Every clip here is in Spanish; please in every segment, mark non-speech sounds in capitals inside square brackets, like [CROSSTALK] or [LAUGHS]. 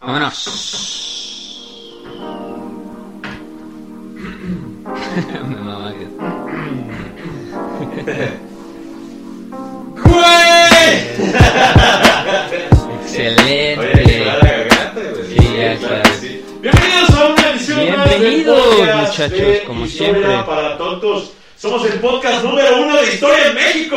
Vámonos. [LAUGHS] Me mama que- [LAUGHS] [LAUGHS] Excelente. Oye, la garganta, güey. Sí, ya claro está. que sí. Bienvenidos a una edición más Bienvenidos, muchachos, de como Historia siempre. para tontos. Somos el podcast número uno de historia en México.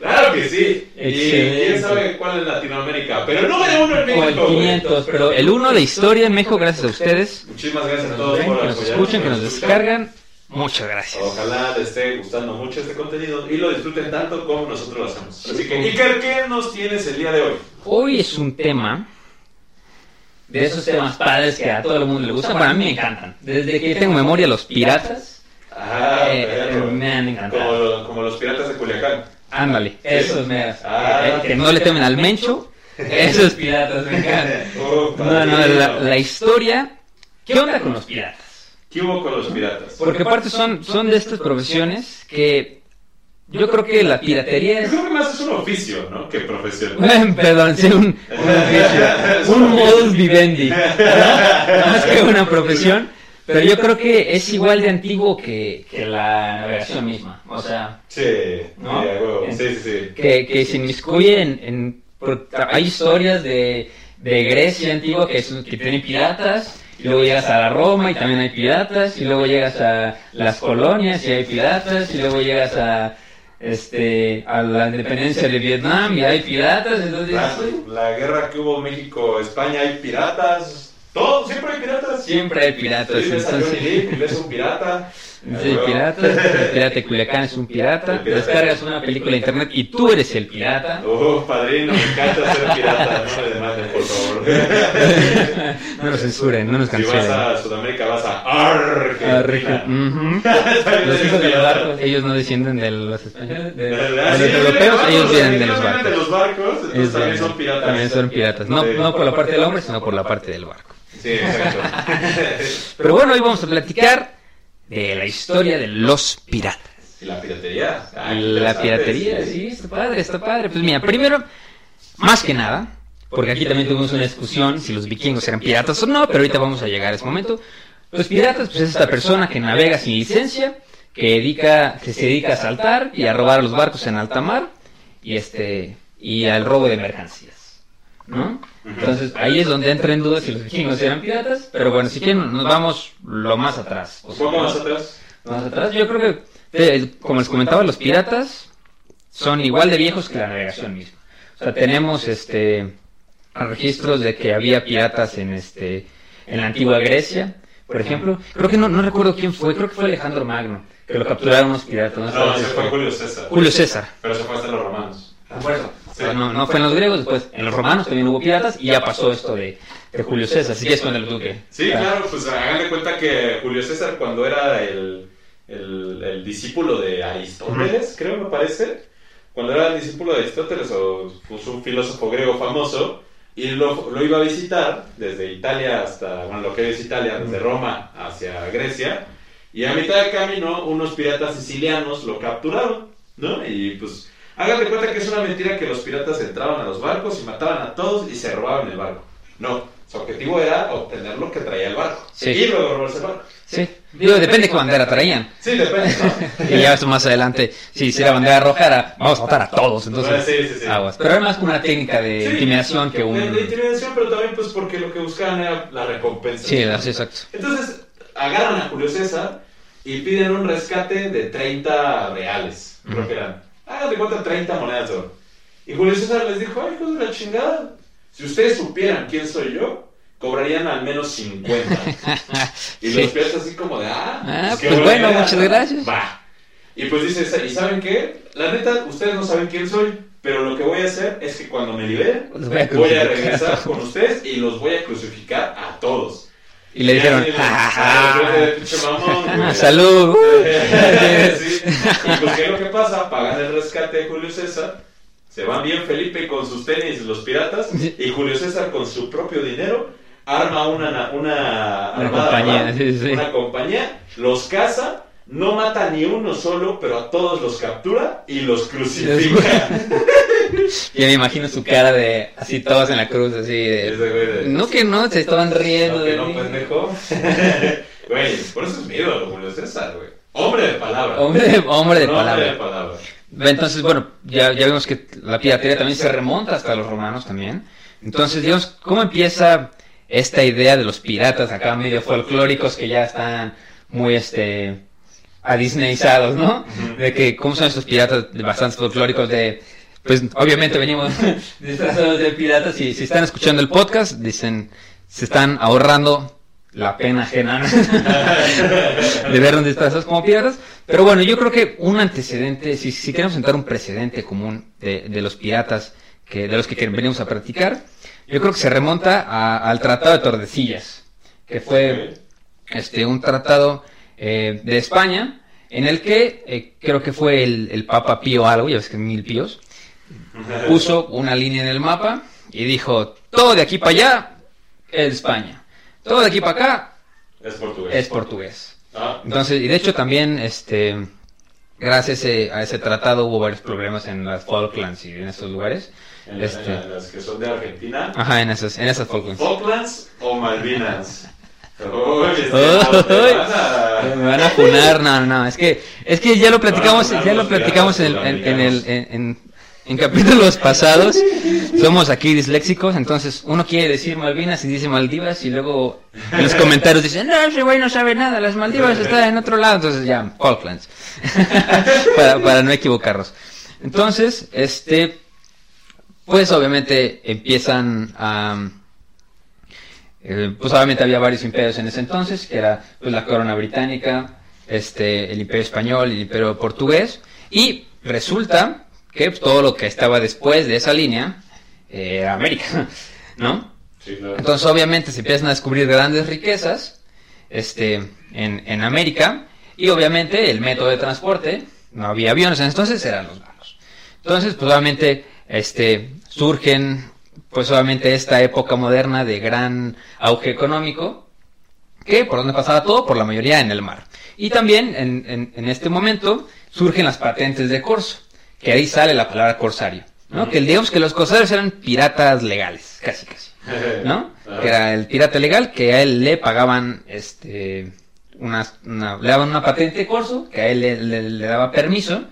Claro que sí. Y quién sabe cuál en Latinoamérica. Pero el número uno en México. Como el güey. 500, pero el 1 de historia en México, gracias a ustedes. Muchísimas gracias a todos por que nos escuchen, que nos descargan. Muchas gracias. Ojalá les esté gustando mucho este contenido y lo disfruten tanto como nosotros lo hacemos. Así que, Iker, ¿qué nos tienes el día de hoy? Hoy es un tema de esos temas padres que a todo el mundo le gustan. Bueno, a mí me encantan. Desde que tengo memoria, los piratas. Ah, Eh, me han encantado. Como, como los piratas de Culiacán. Ándale, esos meras. Ah. Eh, que no le temen al mencho. [LAUGHS] Esos piratas me encantan. [LAUGHS] Oh, No, no, la, la historia. ¿Qué onda con los piratas? ¿Qué hubo con los piratas? Porque aparte son, son de estas profesiones que yo creo que la piratería Yo es... creo que más es un oficio, ¿no? Que profesión. [LAUGHS] Perdón, sí, un, un oficio, un modus vivendi, ¿no? más que una profesión, pero yo creo que es igual de antiguo que, que la navegación misma, o sea, Sí, ¿No? huevo. sí, sí, que, que se inmiscuye en... en- por- hay historias de, de Grecia antigua que, son- que tienen piratas, y luego llegas a la Roma y también hay piratas, y luego llegas a las colonias y hay piratas, y luego llegas a... Este, a la independencia de Vietnam y hay piratas, entonces La, la guerra que hubo México-España, hay piratas. Todo, siempre hay piratas. siempre hay piratas, Sí, entonces... Ves un pirata. Sí, A huevo. piratas, el pirata de Culiacán es un pirata, pirata. descargas una película de internet y tú eres el pirata. Oh, padrino, me encanta ser pirata. No me demanden, por favor. [LAUGHS] No nos censuren, no nos Si vas cancelen. a Sudamérica, vas a Argentina. También Los hijos de los pirata. barcos, ellos no descienden de los españoles, de, de ¿Verdad? los europeos, ellos vienen de los de barcos. los barcos, entonces también son piratas. También son piratas, no, no por la parte del hombre, sino por la parte del barco. Sí, exacto. [LAUGHS] Pero bueno, hoy vamos a platicar de la historia de los piratas. ¿Y la piratería? Ah, La piratería, sí, está padre, está padre. Pues mira, primero, más que nada, porque aquí también tuvimos una discusión si los vikingos eran piratas o no, pero ahorita vamos a llegar a ese momento. Los piratas, pues es esta persona que navega sin licencia, que, dedica, que se dedica a saltar y a robar los barcos en alta mar y este y al robo de mercancías, ¿no? Entonces ahí es donde entra en duda si los vikingos eran piratas, pero bueno, si quieren nos vamos lo más atrás. Un poco más atrás. Más atrás, yo creo que, como les comentaba, los piratas son igual de viejos que la navegación misma. O sea, tenemos este registros de que había piratas en este en la antigua Grecia, por ejemplo. Creo que no, no recuerdo quién fue, creo que fue Alejandro Magno, que lo capturaron unos piratas. No, No, fue Julio César. Julio César. Pero se fue hasta los romanos. No, no fue en los griegos, después en los romanos también hubo piratas y ya pasó esto de, de Julio César. Si quieres con el duque. Sí, claro, pues hagan de cuenta que Julio César cuando era el, el, el discípulo de Aristóteles, creo me parece, cuando era el discípulo de Aristóteles o un filósofo griego famoso, y lo, lo iba a visitar desde Italia hasta, bueno, lo que es Italia, desde Roma hacia Grecia, y a mitad de camino unos piratas sicilianos lo capturaron, ¿no? Y pues hagan de cuenta que es una mentira que los piratas entraban a los barcos y mataban a todos y se robaban el barco. No, su objetivo era obtener lo que traía el barco. Sí. Y luego robarse el barco. Sí, digo, depende de qué bandera traían. Sí, depende, ¿no? [LAUGHS] Y ya esto más adelante, si si la bandera roja era, vamos a matar a todos, entonces Sí, sí, sí. aguas. Pero era más como una técnica de intimidación que De, de un... intimidación, pero también pues porque lo que buscaban era la recompensa. Sí, exacto. Entonces, agarran a Julio César y piden un rescate de 30 reales. Creo que eran. Hagan de cuenta 30 monedas de oro. Y Julio César les dijo, ay, hijos de la chingada. Si ustedes supieran quién soy yo, cobrarían al menos 50. [LAUGHS] Y los piratas así como de, ah, Ah, pues buena bueno, muchas gracias. Va. Y pues dice, ¿y saben qué? La neta, ustedes no saben quién soy, pero lo que voy a hacer es que cuando me liberen, Los voy a voy a regresar con ustedes y los voy a crucificar a todos. Y le dijeron. Salud. Y ¿qué es lo que pasa? Pagan el rescate de Julio César. Se van bien Felipe con sus tenis, los piratas. Y Julio César, con su propio dinero, arma una, una, compañía, ¿verdad? sí, sí. Una compañía, los caza. No mata ni uno solo, pero a todos los captura y los [LAUGHS] crucifica. [LAUGHS] [LAUGHS] Y me imagino su cara de así todos en la cruz, así de... No que no, se estaban riendo No, que de no, pendejo. [LAUGHS] Güey, por eso es mi ídolo, Julio César, güey. Hombre de palabra. Hombre de, hombre de Un palabra. Hombre de palabra. Entonces, bueno, ya, ya vemos que la piratería también se remonta hasta los romanos también. Entonces, digamos, ¿cómo empieza esta idea de los piratas acá medio folclóricos que ya están muy, este, adisneyizados, ¿no? De que, ¿cómo son estos piratas de bastantes folclóricos de... Pues obviamente venimos [LAUGHS] disfrazados de piratas y si están escuchando el podcast, dicen, se están ahorrando la pena ajena [LAUGHS] de vernos disfrazados como piratas. Pero bueno, yo creo que un antecedente, si, si queremos sentar un precedente común de, de los piratas, que, de los que venimos a practicar, yo creo que se remonta a- al Tratado de Tordesillas, que fue este, un tratado eh, de España, en el que eh, creo que fue el, el Papa Pío algo, ya ves que mil píos, puso una línea en el mapa y dijo, todo de aquí para allá es España, todo de aquí para acá Es portugués. es portugués. Ah, Entonces, y de hecho también, este, gracias a ese, a ese tratado hubo varios problemas en las Falklands y en esos lugares. en, Este, en las que son de Argentina. ajá, en esas, en esas Falklands. Falklands o Malvinas. [LAUGHS] Este, Me van a funar, no, no, es que, es que ya lo platicamos, ya lo platicamos en, en, en el, en, en- capítulos pasados. Somos aquí disléxicos, entonces uno quiere decir Malvinas y dice Maldivas y luego en los comentarios dicen, no, ese güey no sabe nada, las Maldivas están en otro lado, entonces ya, Falklands. [LAUGHS] para, no equivocarnos. Entonces, este, pues obviamente empiezan a... eh, pues obviamente había varios imperios en ese entonces, que era pues la corona británica, este, el imperio español, el imperio portugués, y resulta que pues, todo lo que estaba después de esa línea eh, era América, [LAUGHS] ¿no? Entonces obviamente se empiezan a descubrir grandes riquezas este, en, en América y obviamente el método de transporte, no había aviones entonces, eran los barcos. Entonces pues obviamente este, surgen pues obviamente esta época moderna de gran auge económico que por donde pasaba todo, por la mayoría en el mar. Y también en, en- en este momento surgen las patentes de corso, que ahí sale la palabra corsario, ¿no? Que digamos que los corsarios eran piratas legales, casi casi. ¿no? Que era el pirata legal, que a él le pagaban, este, unas- una, le daban una patente de corso, que a él le, le- le daba permiso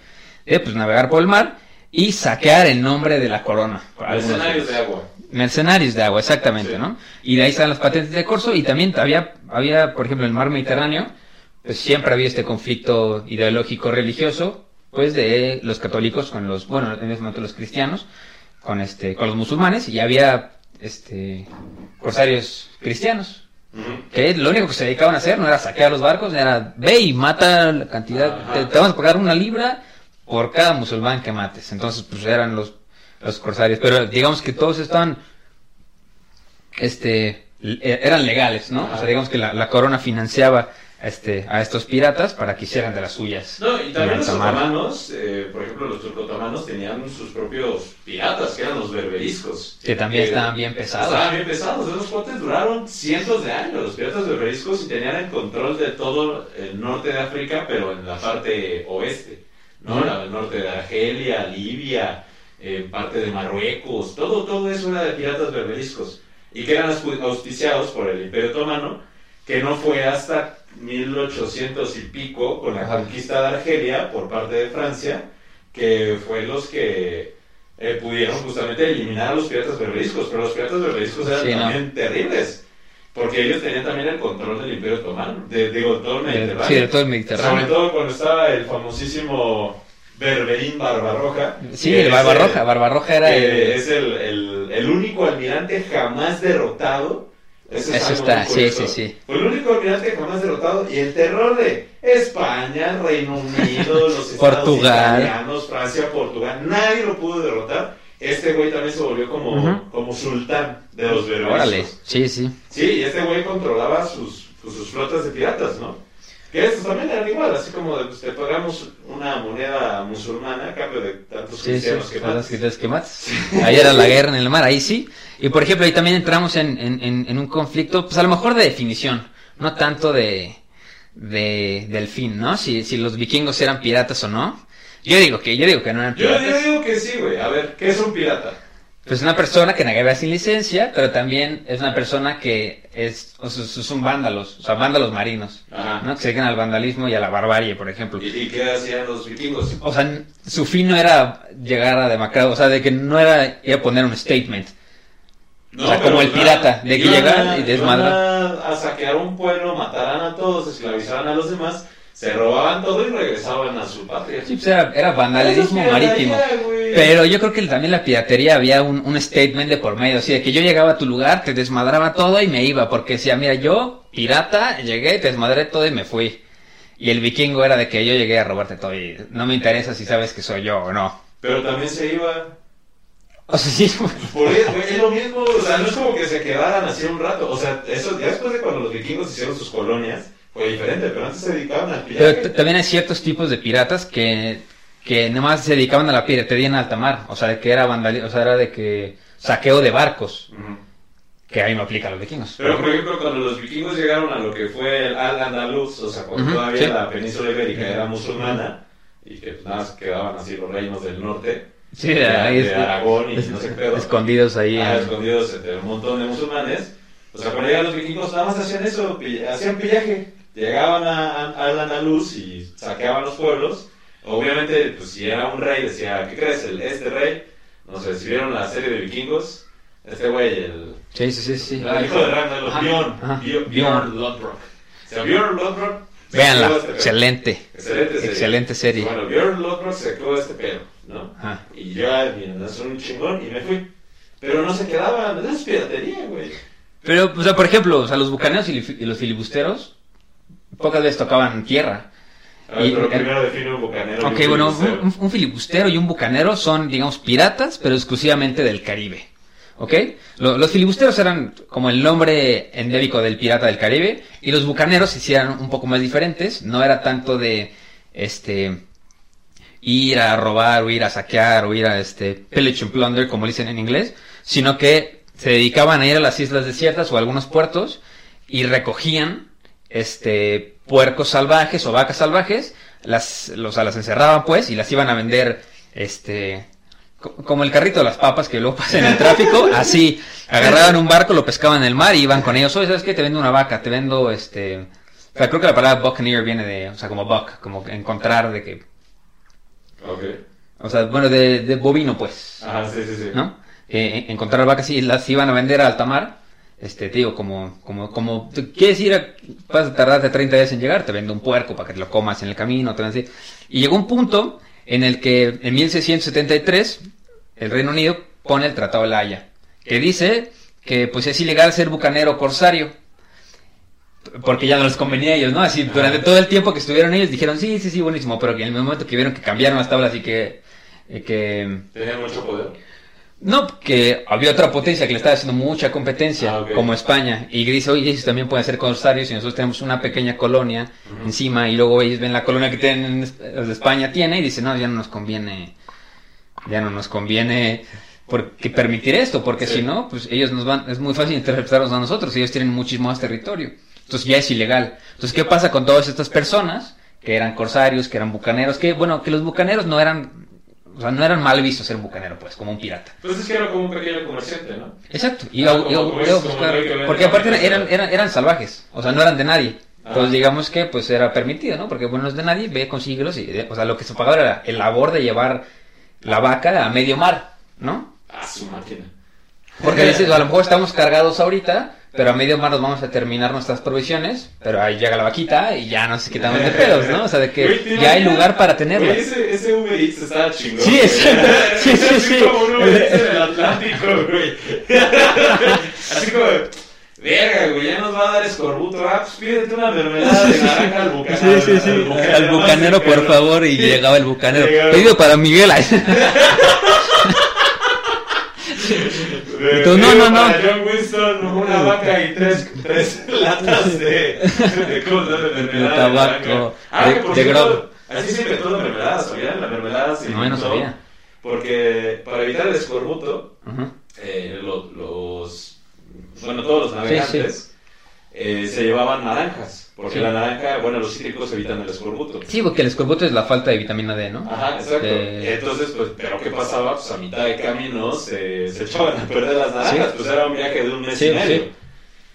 de, pues, navegar por el mar y saquear en nombre de la corona. Mercenarios de agua. Mercenarios de agua, exactamente. ¿no? Y de ahí están las patentes de corso y también había, había, por ejemplo, en el mar Mediterráneo, pues siempre había este conflicto ideológico religioso, pues de los católicos con los, bueno, en ese momento los cristianos, con este, con los musulmanes, y había este corsarios cristianos, que lo único que se dedicaban a hacer no era saquear los barcos, era ve y mata la cantidad, te, te vamos a pagar una libra por cada musulmán que mates. Entonces, pues eran los, los corsarios, pero digamos que todos estaban, este, le- eran legales, ¿no? O sea, digamos que la, la corona financiaba este, a estos piratas para que hicieran de las suyas. No, y también los otomanos, eh, por ejemplo, los turcotomanos tenían sus propios piratas, que eran los berberiscos. Que también Eh, estaban bien pesados. Estaban bien pesados. Esos cuates duraron cientos de años, los piratas berberiscos, y tenían el control de todo el norte de África, pero en la parte oeste, ¿no? Ujú. La- El norte de Argelia, Libia, eh, parte de Marruecos, todo, todo eso era de piratas berberiscos. Y que eran auspiciados por el Imperio Otomano, que no fue hasta 1800 y pico, con la Ajá. conquista de Argelia por parte de Francia, que fue los que eh, pudieron justamente eliminar a los piratas berberiscos, pero los piratas berberiscos eran Sí, ¿no? también terribles, porque ellos tenían también el control del Imperio Otomano, de, digo, todo el Mediterráneo. sí, de todo el Sobre Mediterráneo. todo cuando estaba el famosísimo Berberín Barbarroja. Sí, el Barbarroja. Barbarroja era el... es el, el- el único almirante jamás derrotado Eso está, sí, sí, sí. Fue el único almirante jamás derrotado y el terror de España, Reino Unido, [LAUGHS] los Estados Portugal. italianos, Francia, Portugal, nadie lo pudo derrotar. Este güey también se volvió como, como sultán de los berberiscos. Órale, sí, sí. Sí, y este güey controlaba sus, pues, sus flotas de piratas, ¿no? Que estos también eran igual, así como de, pues, te pagamos una moneda musulmana a cambio de tantos Sí, sí, cristianos que matas. Ahí era la guerra en el mar, ahí sí. Y por ejemplo, ahí también entramos en, en, un conflicto, pues a lo mejor de definición, no tanto de, de del fin, ¿no? Si, si los vikingos eran piratas o no. Yo digo que, yo digo que no eran Yo, piratas. yo digo que sí, güey. A ver, ¿qué es un pirata? Pues una persona que navega sin licencia, pero también es una persona que es, o sea, son vándalos, o sea, vándalos marinos, Ajá. ¿no? Que se dedican al vandalismo y a la barbarie, por ejemplo. ¿Y, y qué hacían los vikingos? O sea, su fin no era llegar a demacrado, o sea, de que no era ir a poner un statement. O sea, como el pirata, de que llegan y desmadran. A, saquear un pueblo, mataran a todos, esclavizaran a los demás, se robaban todo y regresaban a su patria. Sí, pues era, era vandalismo es marítimo. Pero yo creo que también la piratería había un, un statement de por medio, así de que yo llegaba a tu lugar, te desmadraba todo y me iba, porque decía, mira, yo, pirata, llegué, te desmadré todo y me fui. Y el vikingo era de que yo llegué a robarte todo y no me interesa si sabes que soy yo o no. Pero también se iba. O sea, [LAUGHS] sí, Por eso, güey, es lo mismo, o sea, no es como que se quedaran así un rato. O sea, eso ya después de cuando los vikingos hicieron sus colonias, fue diferente, pero antes se dedicaban al Pero pillaje. también hay ciertos tipos de piratas que, que nomás se dedicaban a la piratería en alta mar. O sea, de que era vandalismo, o sea, era de que saqueo de barcos, Ujú. que ahí no aplica a los vikingos. Pero, por ejemplo, cuando los vikingos llegaron a lo que fue el Al-Andalus, o sea, cuando todavía sí. la península ibérica era musulmana, y que pues, nada más quedaban así los reinos del norte, Sí, de, ahí de es- Aragón y es- no sé qué escondidos ahí. ah, en- escondidos entre un montón de musulmanes, o sea, cuando llegaban los vikingos nada más hacían eso, pill- hacían pillaje, llegaban a, a- al Andalus y saqueaban los pueblos, obviamente, pues si era un rey, decía, ¿qué crees? El, este rey, no sé, si vieron la serie de vikingos, este güey, el... Sí, sí, sí, sí. El hijo de Ragnar, Ajá, Bjorn. Bjorn, Bjorn. Lodbrok. O sea, Bjorn Lodbrok. creó este excelente. Excelente serie. Excelente serie. Bueno, Bjorn Lodbrok se creó este pedo, ¿no? Ajá. Y yo, miren, es un chingón y me fui. Pero no se quedaban, eso es piratería, güey. Pero, o sea, por ejemplo, o sea, los bucaneros y los filibusteros pocas veces tocaban tierra. A ver, Y- pero primero define un bucanero. y Ok, un bueno, filibustero. un, filibustero y un bucanero son, digamos, piratas, pero exclusivamente del Caribe. ¿Ok? Lo- los filibusteros eran como el nombre endémico del pirata del Caribe, y los bucaneros se hicieron un poco más diferentes. No era tanto de, este, ir a robar, o ir a saquear, o ir a, este, pillage and plunder, como dicen en inglés, sino que se dedicaban a ir a las islas desiertas o a algunos puertos y recogían este puercos salvajes o vacas salvajes, las, los, o sea, las encerraban pues y las iban a vender este co- como el carrito de las papas que luego [LAUGHS] pasa en el tráfico, así agarraban un barco, lo pescaban en el mar y iban con ellos, oye, ¿sabes qué? Te vendo una vaca, te vendo este o sea, creo que la palabra buccaneer viene de, o sea, como buck, como encontrar de que, Ok. o sea, bueno, de, de bovino pues. Ajá, sí, sí, sí. ¿no? Eh, encontrar vacas y las iban a vender a alta mar. Este, te digo, como, como, como, quieres ir a, vas a tardarte 30 días en llegar, te vendo un puerco para que te lo comas en el camino, te venden así. Y llegó un punto en el que en 1673 el Reino Unido pone el Tratado de la Haya, que dice que pues es ilegal ser bucanero corsario. Porque ya no les convenía a ellos, ¿no? Así, durante todo el tiempo que estuvieron ellos dijeron, sí, sí, sí, buenísimo, pero que en el momento que vieron que cambiaron las tablas y que, eh, que Tenían mucho poder. No, que había otra potencia que le estaba haciendo mucha competencia, Ah, como España, y dice, oye, ellos también pueden ser corsarios y nosotros tenemos una pequeña colonia encima, y luego ellos ven la colonia que tienen, los de España tiene, y dicen, no, ya no nos conviene, ya no nos conviene porque permitir esto, porque Sí. si no, pues ellos nos van, es muy fácil interpretarlos a nosotros, ellos tienen muchísimo más territorio, entonces ya es ilegal. Entonces, ¿qué pasa con todas estas personas que eran corsarios, que eran bucaneros, que, bueno, que los bucaneros no eran, o sea, no eran mal vistos ser un bucanero, pues, como un pirata. Pues es que era como un pequeño comerciante, ¿no? Exacto. Y Ah, iba- como- iba- como iba es, a como buscar- el que vende porque aparte eran, eran, eran salvajes, o sea, no eran de nadie. Entonces Ah. digamos que pues era permitido, ¿no? Porque bueno, no es de nadie, ve, consíguelos y, o sea, lo que se pagaba era el labor de llevar la vaca a medio mar, ¿no? Ah, su máquina. Porque dices, a lo mejor estamos cargados ahorita, pero a medio mar nos vamos a terminar nuestras provisiones, pero ahí llega la vaquita y ya no sé qué quitamos de pedos, ¿no? O sea, de que Güey, ¿te ya hay lugar para tenerla. Ese, ese Uber Eats estaba chingón. Sí, exacto. [LAUGHS] Sí, Es sí, así sí. como un Uber Eats en el Atlántico, güey. [LAUGHS] así como, verga, güey, ya nos va a dar escorbuto. Ah, pues pídete una mermelada de naranja al bucanero. Sí, sí, sí. al Al bucanero, por favor. Y Sí. llegaba el bucanero. Llegaba. Pedido para Miguel. [LAUGHS] Tú, no, no, no. John Winston, una vaca y tres, [LAUGHS] tres latas de, de, ¿cómo se llama? De mermelada De tabaco. Ah, de- de cierto. Así se inventó la mermelada, ¿sabían? La mermelada se No, no sabía. Porque para evitar el escorbuto, eh, lo- los, bueno, todos los navegantes eh, se llevaban naranjas. Porque Sí. la naranja, bueno, los cítricos evitan el escorbuto. Sí, porque el escorbuto es la falta de vitamina D, ¿no? Ajá, exacto. Eh, Entonces, pues, pero ¿qué pasaba? Pues a mitad de camino se, se echaban a perder las naranjas. Sí. Pues era un viaje de un mes Sí, y medio. sí.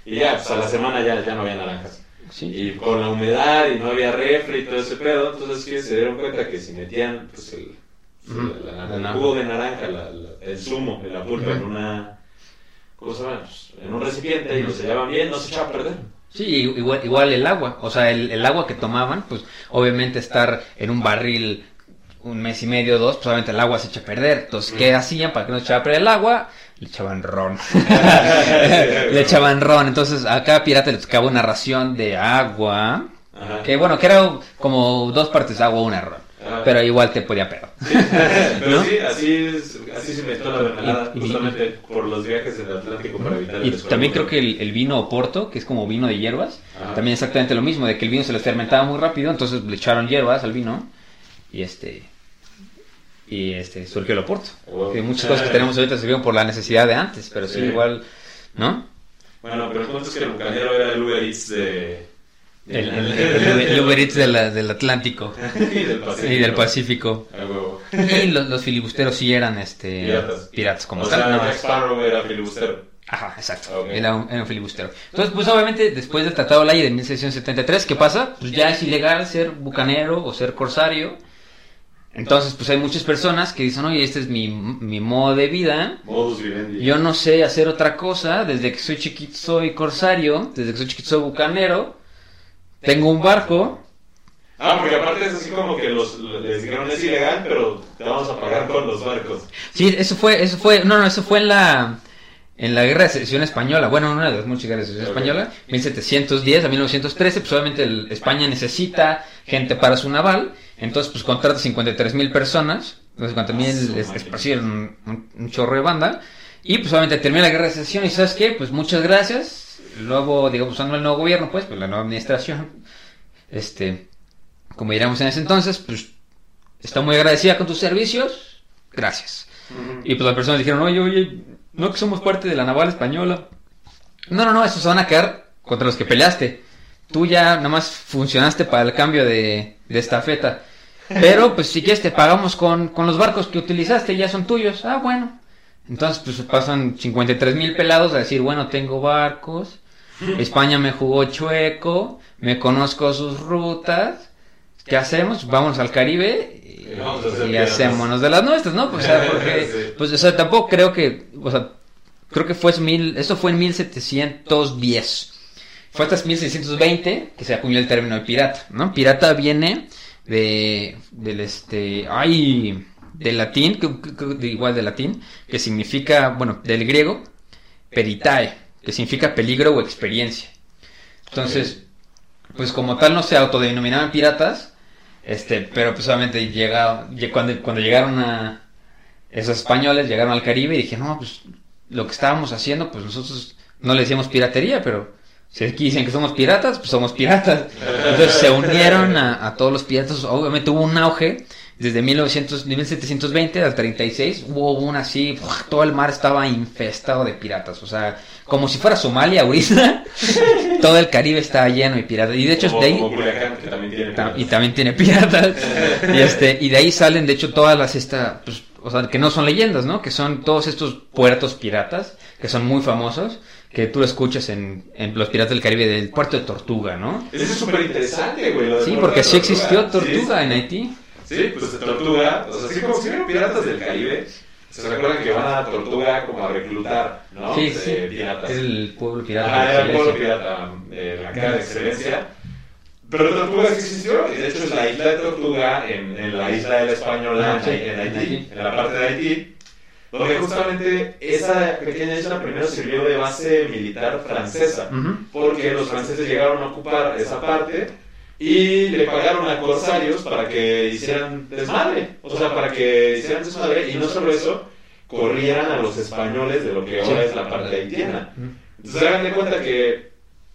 Y ya, pues a la semana ya, ya no había naranjas. sí. Y con la humedad y no había refri y todo ese pedo, entonces que se dieron cuenta que si metían pues el, Ujú, la- la- la el naranja. jugo de naranja, la- la- el zumo la pulpa en una en un recipiente y lo sellaban bien, no se echaba a perder. Sí, igual, igual el agua. O sea, el, el agua que tomaban, pues obviamente estar en un barril un mes y medio, dos, pues obviamente el agua se echa a perder. Entonces, ¿qué hacían para que no se echara a perder el agua? Le echaban ron. [LAUGHS] [LAUGHS] le echaban ron. Entonces, a cada pirata le tocaba una ración de agua. Ajá. Que bueno, que era como dos partes agua, una ron. Ajá. Pero igual te podía perder. [LAUGHS] Pero ¿No? sí, así, es- así se inventó la mermelada, Y- y- justamente por los viajes en el Atlántico para evitar el Y también creo que el, el vino Oporto, que es como vino de hierbas, Ajá. también exactamente lo mismo, de que el vino se les fermentaba muy rápido, entonces le echaron hierbas al vino y este y este surgió el Oporto. Wow. Que muchas cosas que tenemos ahorita se vieron por la necesidad de antes, pero sí, Sí. igual, ¿no? Bueno, pero el punto es que el bucanero era el Uber Eats de... El, el, el- el Uber Eats de la- del Atlántico y del Pacífico. y del Pacífico. A huevo. Y los, los filibusteros sí eran este Piratas. piratas como o tal. sea, no, Jack Sparrow era filibustero. Ajá, exacto. Era, un, era un filibustero. Entonces, pues obviamente, después del Tratado de Ley de 1673, ¿qué pasa? Pues ya es ilegal ser bucanero o ser corsario. Entonces, pues hay muchas personas que dicen, oye, este es mi, mi modo de vida. Modus vivendi. Yo no sé hacer otra cosa. Desde que soy chiquito soy corsario. Desde que soy chiquito soy bucanero. Tengo un barco. Ah, porque aparte es así como que los, les dijeron es ilegal, pero te vamos a pagar con los barcos. Sí, eso fue, eso fue, no, no, eso fue en la, en la guerra de secesión española, bueno, una de las muchas guerras de secesión española, 1710 a 1913, pues obviamente el- España necesita gente para su naval, entonces pues contrata 53 mil personas, 50 mil es, es, un chorro de banda, y pues obviamente termina la guerra de secesión y ¿sabes qué? Pues muchas gracias, luego, digamos, usando el nuevo gobierno, pues, pues la nueva administración, este, como diríamos en ese entonces, pues está muy agradecida con tus servicios, gracias. Y pues las personas dijeron, oye, oye, no que somos parte de la naval española. No, no, no, esos se van a quedar contra los que peleaste. Tú ya nada más funcionaste para el cambio de, de estafeta. Pero pues si quieres te pagamos con, con los barcos que utilizaste, ya son tuyos. Ah, bueno. Entonces pues pasan 53 mil pelados a decir, bueno, tengo barcos. España me jugó chueco, me conozco sus rutas. ¿Qué hacemos? Vamos al Caribe y, Y hacémonos de las nuestras, ¿no? Pues, o sea, [LAUGHS] porque, Sí. pues, o sea, tampoco creo que, o sea, creo que fue mil, eso fue en 1710. Fue hasta 1620 que se acuñó el término de pirata, ¿no? Pirata viene de, del este, ay, del latín, que- que- que- de- igual del latín, que significa, bueno, del griego, peritae, que significa peligro o experiencia. Entonces, pues como tal no se autodenominaban piratas, este, pero pues obviamente llega, lle- cuando, cuando llegaron a esos españoles, llegaron al Caribe y dije, no, pues lo que estábamos haciendo, pues nosotros no le decíamos piratería, pero si aquí dicen que somos piratas, pues somos piratas. Entonces se unieron a, a todos los piratas, obviamente hubo un auge. Desde 1900, 1720 al 36 hubo una así, todo el mar estaba infestado de piratas, o sea, como si fuera Somalia ahorita, [LAUGHS] todo el Caribe estaba lleno de piratas. Y de hecho, como, de ahí, como Culiacán, que también tiene y también tiene piratas. y este, y de ahí salen, de hecho, todas las esta, pues, o sea, que no son leyendas, ¿no? Que son todos estos puertos piratas, que son muy famosos, que tú escuchas en, en los piratas del Caribe del puerto de Tortuga, ¿no? Eso es súper interesante, güey. Sí, porque sí existió Tortuga. Tortuga Sí, en Haití. Sí, pues Tortuga, o sea, así como si vieron piratas del Caribe, se recuerdan que van a Tortuga como a reclutar, ¿no? Sí, sí. piratas. Es el pueblo pirata. Ah, era el pueblo pirata, eh, la cara de excelencia. Pero Tortuga sí existió, y de hecho es la isla de Tortuga en, en la isla de la Española Ah, sí, en, Haití, en la parte de Haití. donde justamente esa pequeña isla primero sirvió de base militar francesa, porque los franceses llegaron a ocupar esa parte y le pagaron a corsarios para que hicieran desmadre, o sea, para que hicieran desmadre y no solo eso, corrieran a los españoles de lo que ahora es la parte haitiana. Entonces hagan de cuenta que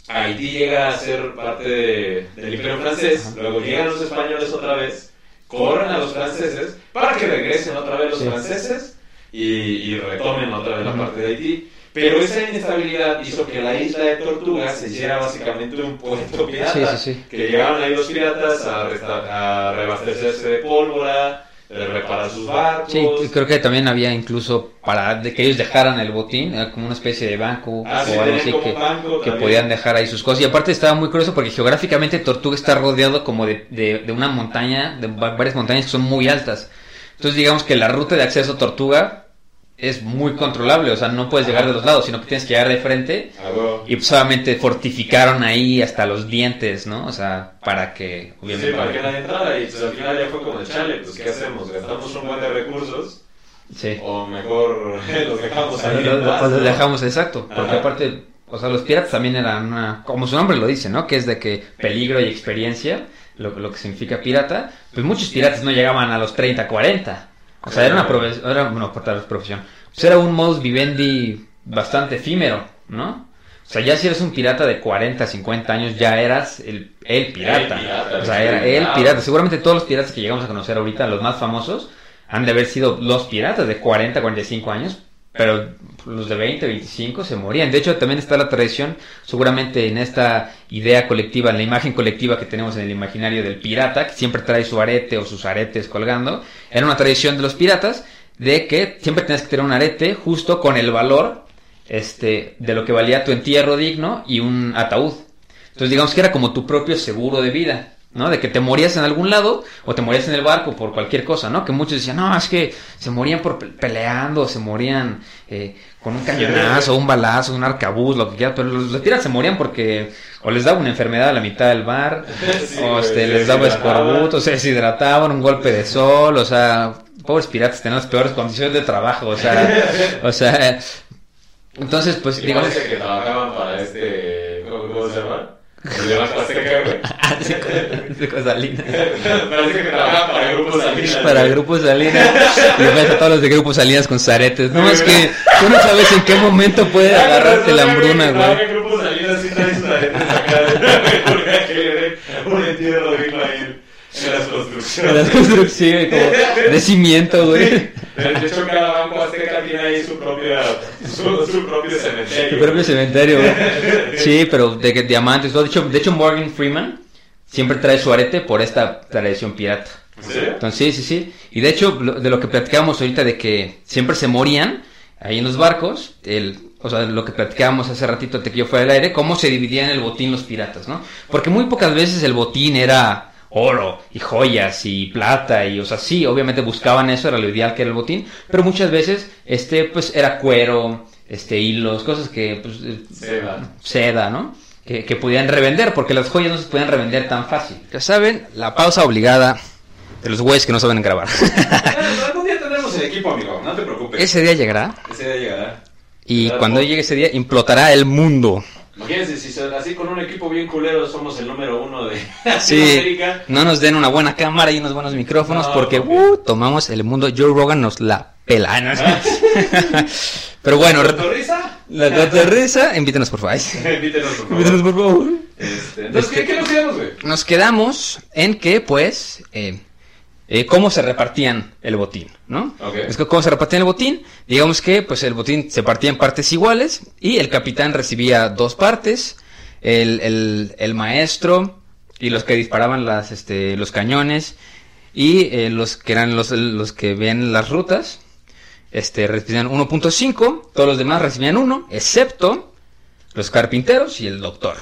Haití llega a ser parte de- del imperio francés, luego llegan los españoles otra vez, corren a los franceses para que regresen otra vez los franceses y, y retomen otra vez la parte de Haití. Pero esa inestabilidad hizo que la isla de Tortugas se hiciera básicamente un puerto pirata. Sí, sí, sí. Que llegaban ahí los piratas a, reabastecerse de pólvora, de reparar sus barcos. Sí, creo que también había incluso para de que ellos dejaran el botín, era como una especie de banco Ah, o algo así que, podían dejar ahí sus cosas. Y aparte estaba muy curioso porque geográficamente Tortuga está rodeado como de, de, de una montaña, de va- varias montañas que son muy altas. Entonces digamos que la ruta de acceso a Tortuga es muy controlable, o sea, no puedes llegar de los lados, sino que tienes que llegar de frente. Y pues obviamente fortificaron ahí hasta los dientes, ¿no? O sea, para que Sí, obviamente... para que nadie entrara y pues al final ya fue como de chale, pues ¿qué hacemos? ¿Gastamos un buen de recursos? Sí. O mejor [LAUGHS] los dejamos ahí Lo- en lo- paz, lo ¿no? dejamos exacto, porque Ajá. aparte, o sea, los piratas también eran una, como su nombre lo dice, ¿no? Que es de que peligro y experiencia, lo, lo que significa pirata, pues muchos piratas no llegaban a los 30, 40. O sea, era una profesión, era, bueno, por tal vez profesión, pues era un modus vivendi bastante efímero, ¿no? O sea, ya si eres un pirata de 40, 50 años, ya eras el, el pirata. El pirata, o sea, era el pirata. Seguramente todos los piratas que llegamos a conocer ahorita, los más famosos, han de haber sido los piratas de 40, 45 años, pero los de 20, 25 se morían. De hecho, también está la tradición, seguramente en esta idea colectiva, en la imagen colectiva que tenemos en el imaginario del pirata, que siempre trae su arete o sus aretes colgando, era una tradición de los piratas de que siempre tenías que tener un arete justo con el valor este, de lo que valía tu entierro digno y un ataúd. Entonces digamos que era como tu propio seguro de vida, ¿no? De que te morías en algún lado o te morías en el barco por cualquier cosa, ¿no? Que muchos decían, no, es que se morían por pe- peleando, se morían eh, con un cañonazo, un balazo, un arcabuz, lo que quieras, pero los, piratas se morían porque o les daba una enfermedad a la mitad del bar, [LAUGHS] Sí, o este, se les daba escorbuto, se deshidrataban, un golpe de sol, o sea, pobres piratas tenían las peores condiciones de trabajo, o sea, [LAUGHS] o sea, entonces pues Y digamos... parece que trabajaban para este... ¿Cómo, cómo se llama? El de Banco Azteca, güey. Así con- Salinas. Parece que trabajaban para Grupo Salinas. [LAUGHS] Para güey. Grupo Salinas. Y ves a todos los de Grupo Salinas con zaretes. No, es que tú no sabes en qué momento puede agarrarte la hambruna, trabaja güey. en Grupo Salinas sí trae sus aretes acá. [LAUGHS] Un entierro digno ahí en, en construcciones. las construcciones, como de cimiento, güey. De hecho, cada banco azteca tiene ahí su, propia, su, su propio cementerio. Tu propio cementerio, güey. [LAUGHS] Sí, pero de que diamantes. De hecho, de hecho, Morgan Freeman siempre trae su arete por esta tradición pirata. ¿En serio? Entonces, sí, sí, sí. Y de hecho, de lo que platicábamos ahorita de que siempre se morían ahí en los barcos, el, o sea, lo que platicábamos hace ratito de que yo fuera del aire, cómo se dividían el botín los piratas, ¿no? Porque muy pocas veces el botín era oro y joyas y plata y, o sea, sí, obviamente buscaban eso, era lo ideal que era el botín, pero muchas veces, este, pues, era cuero, este, hilos, cosas que, pues, eh, Seda. seda, ¿no? Que, que podían revender, porque las joyas no se podían revender tan fácil. Ya saben, la pausa obligada de los güeyes que no saben grabar. Algún día tendremos el equipo, amigo. No te preocupes. Ese día llegará Ese día llegará. y cuando llegue ese día implotará el mundo. Imagínense, si así con un equipo bien culero somos el número uno de [LAUGHS] Sí, Latinoamérica. no nos den una buena cámara y unos buenos micrófonos No, porque uh, tomamos el mundo. Joe Rogan nos la pela. Ah, no, [LAUGHS] Pero bueno, re- ¿Torrisa? la cotorrisa, invítenos por favor. [LAUGHS] Invítenos, por favor. Invítenos por favor. Este, entonces, ¿qué, qué nos quedamos, güey? Nos quedamos en que, pues, eh, eh, cómo se repartían el botín, ¿no? Es que cómo se repartían el botín, digamos que, pues, el botín se partía en partes iguales y el capitán recibía dos partes, el, el, el maestro y los que disparaban las, este, los cañones y eh, los que eran los, los que ven las rutas, este, recibían 1.5, todos los demás recibían 1, excepto los carpinteros y el doctor,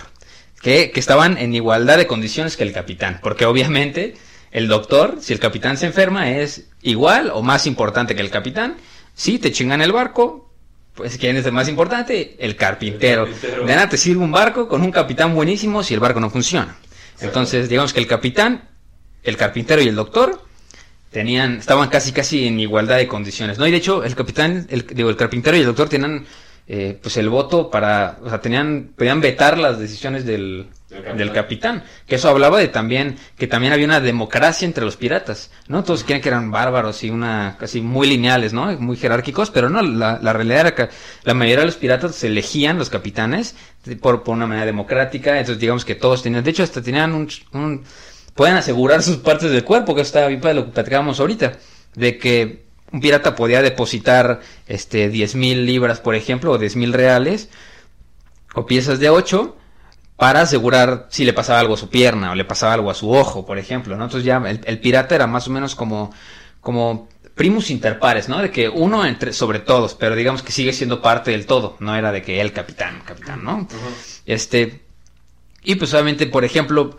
que, que estaban en igualdad de condiciones que el capitán, porque obviamente el doctor, si el capitán se enferma, es igual o más importante que el capitán. Si te chingan el barco, pues ¿quién es el más importante? El carpintero. El carpintero. De nada te sirve un barco con un capitán buenísimo si el barco no funciona. Entonces, digamos que el capitán, el carpintero y el doctor tenían, estaban casi casi en igualdad de condiciones, ¿no? Y de hecho, el capitán, el, digo, el carpintero y el doctor tenían eh, pues el voto para, o sea, tenían, podían vetar las decisiones del, del capitán. Que eso hablaba de también, que también había una democracia entre los piratas, ¿no? Todos creían que eran bárbaros y una, casi muy lineales, ¿no? Muy jerárquicos, pero no, la, la realidad era que la mayoría de los piratas se elegían los capitanes por, por una manera democrática, entonces digamos que todos tenían, de hecho hasta tenían un, un pueden asegurar sus partes del cuerpo, que está bien para lo que platicábamos ahorita, de que un pirata podía depositar este mil libras, por ejemplo, o mil reales, o piezas de 8, para asegurar si le pasaba algo a su pierna, o le pasaba algo a su ojo, por ejemplo, ¿no? Entonces ya el, pirata era más o menos como, como primus inter pares, ¿no? De que uno entre, sobre todos, pero digamos que sigue siendo parte del todo, no era de que el capitán, capitán, ¿no? Este, y pues obviamente, por ejemplo,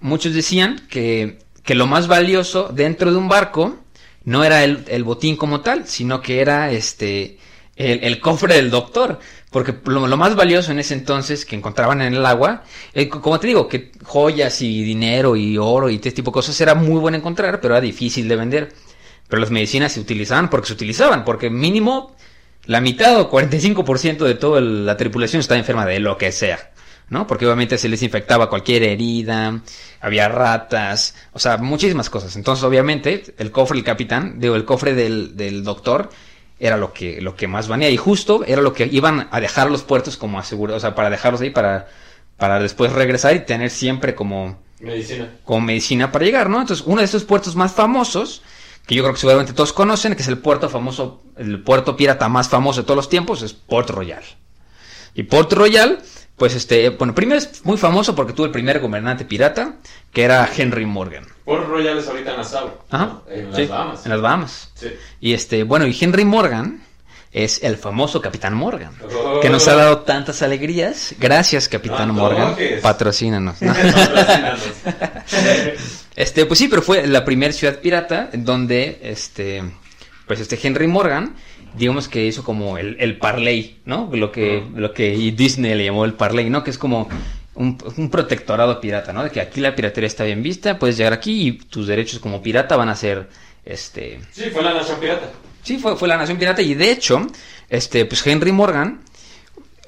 muchos decían que, que lo más valioso dentro de un barco no era el, el botín como tal, sino que era este el, el cofre del doctor. Porque lo, más valioso en ese entonces que encontraban en el agua, eh, como te digo, que joyas y dinero y oro y este tipo de cosas era muy bueno encontrar, pero era difícil de vender. Pero las medicinas se utilizaban porque se utilizaban, porque mínimo la mitad o 45% de toda la tripulación estaba enferma de lo que sea. ¿no? Porque obviamente se les infectaba cualquier herida, había ratas, o sea, muchísimas cosas. Entonces, obviamente, el cofre del capitán, digo, el cofre del, del doctor, era lo que, lo que más venía. Y justo era lo que iban a dejar los puertos como asegurado, o sea, para dejarlos ahí para, para después regresar y tener siempre como medicina. Como medicina para llegar, ¿no? Entonces, uno de estos puertos más famosos, que yo creo que seguramente todos conocen, que es el puerto famoso, el puerto pirata más famoso de todos los tiempos, es Port Royal. Y Port Royal pues este, bueno, primero es muy famoso porque tuvo el primer gobernante pirata, que era Henry Morgan. Port Royal es ahorita en Nassau. Ajá. En las Bahamas. En las Bahamas. Sí. Y este, bueno, y Henry Morgan es el famoso Capitán Morgan, Oh. que nos ha dado tantas alegrías. Gracias, Capitán No Morgan. Patrocínanos. ¿no? [LAUGHS] [LAUGHS] Este, pues sí, pero fue la primera ciudad pirata donde, este, pues este Henry Morgan, digamos que hizo como el, el parlay, ¿no? Lo que, lo que Disney le llamó el parlay, ¿no? Que es como un, un protectorado pirata, ¿no? De que aquí la piratería está bien vista, puedes llegar aquí y tus derechos como pirata van a ser, este, sí, fue la nación pirata. Sí, fue, fue la nación pirata y de hecho, este, pues Henry Morgan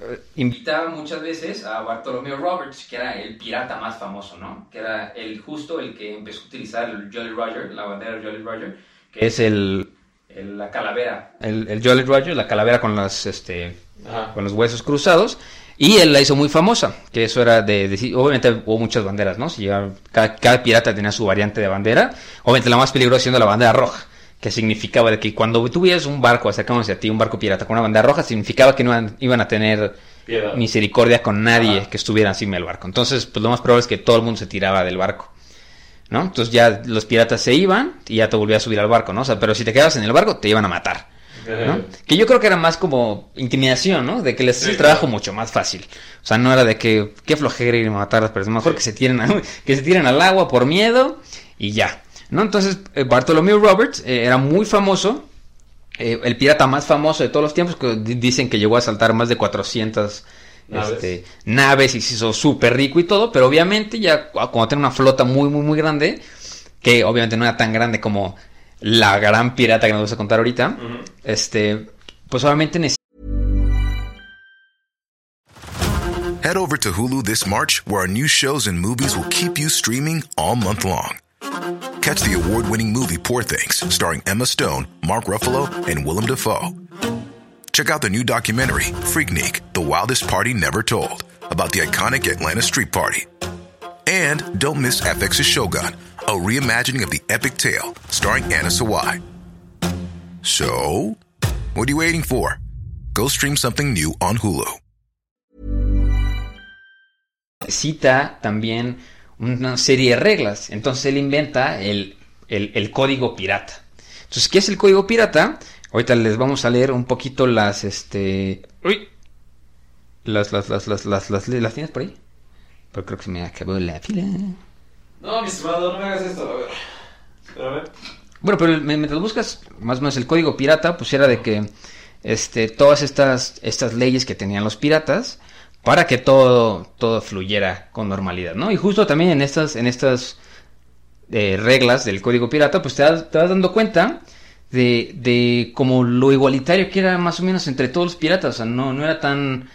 eh, invitaba muchas veces a Bartholomew Roberts, que era el pirata más famoso, ¿no? Que era el justo el que empezó a utilizar el Jolly Roger, la bandera Jolly Roger, que es el, el- la calavera, el, el Jolly Roger, la calavera con las, este, Ajá. con los huesos cruzados. Y él la hizo muy famosa, que eso era de, de- obviamente hubo muchas banderas, ¿no? Si cada, cada pirata tenía su variante de bandera. Obviamente la más peligrosa siendo la bandera roja, que significaba de que cuando tú veías un barco acercándose a ti, un barco pirata con una bandera roja, significaba que no iban, iban a tener Piedad. misericordia con nadie Ajá. que estuviera encima del barco. Entonces, pues lo más probable es que todo el mundo se tiraba del barco. ¿No? Entonces ya los piratas se iban y ya te volvías a subir al barco, ¿no? O sea, pero si te quedabas en el barco, te iban a matar. ¿No? Que yo creo que era más como intimidación, ¿no? De que les hacía el trabajo mucho más fácil. O sea, no era de que qué flojera ir a matar a las personas, mejor que se tiren a- [LAUGHS] que se tiren al agua por miedo y ya. ¿No? Entonces, eh, Bartholomew Roberts eh, era muy famoso, eh, el pirata más famoso de todos los tiempos, que di- dicen que llegó a saltar más de 400 Naves. este, naves y se hizo súper rico y todo, pero obviamente ya cu- cuando tiene una flota muy, muy, muy grande, que obviamente no era tan grande como la gran pirata que nos vas a contar ahorita, Ujú. este, pues obviamente necesitaba Head over to Hulu this March, where our new shows and movies will keep you streaming all month long. Catch the award winning movie Poor Things, starring Emma Stone, Mark Ruffalo, and Willem Dafoe. Check out the new documentary, Freaknik The Wildest Party Never Told, about the iconic Atlanta Street Party. And don't miss FX's Shogun, a reimagining of the epic tale, starring Anna Sawai. So, what are you waiting for? Go stream something new on Hulu. también una serie de reglas. Entonces él inventa el, el- el código pirata. Entonces, ¿qué es el código pirata? Ahorita les vamos a leer un poquito las, este... Uy. Las, las, las, las, las, las, las tienes por ahí. Pero creo que se me acabó la fila. No, mi estimado, no me hagas esto. A ver. Ver. Bueno, pero mientras buscas más o menos el código pirata, pues era de que este, todas estas, estas leyes que tenían los piratas para que todo, todo fluyera con normalidad, ¿no? Y justo también en estas, en estas eh, reglas del código pirata, pues te, te vas dando cuenta de, de como lo igualitario que era más o menos entre todos los piratas. O sea, no, no era tan,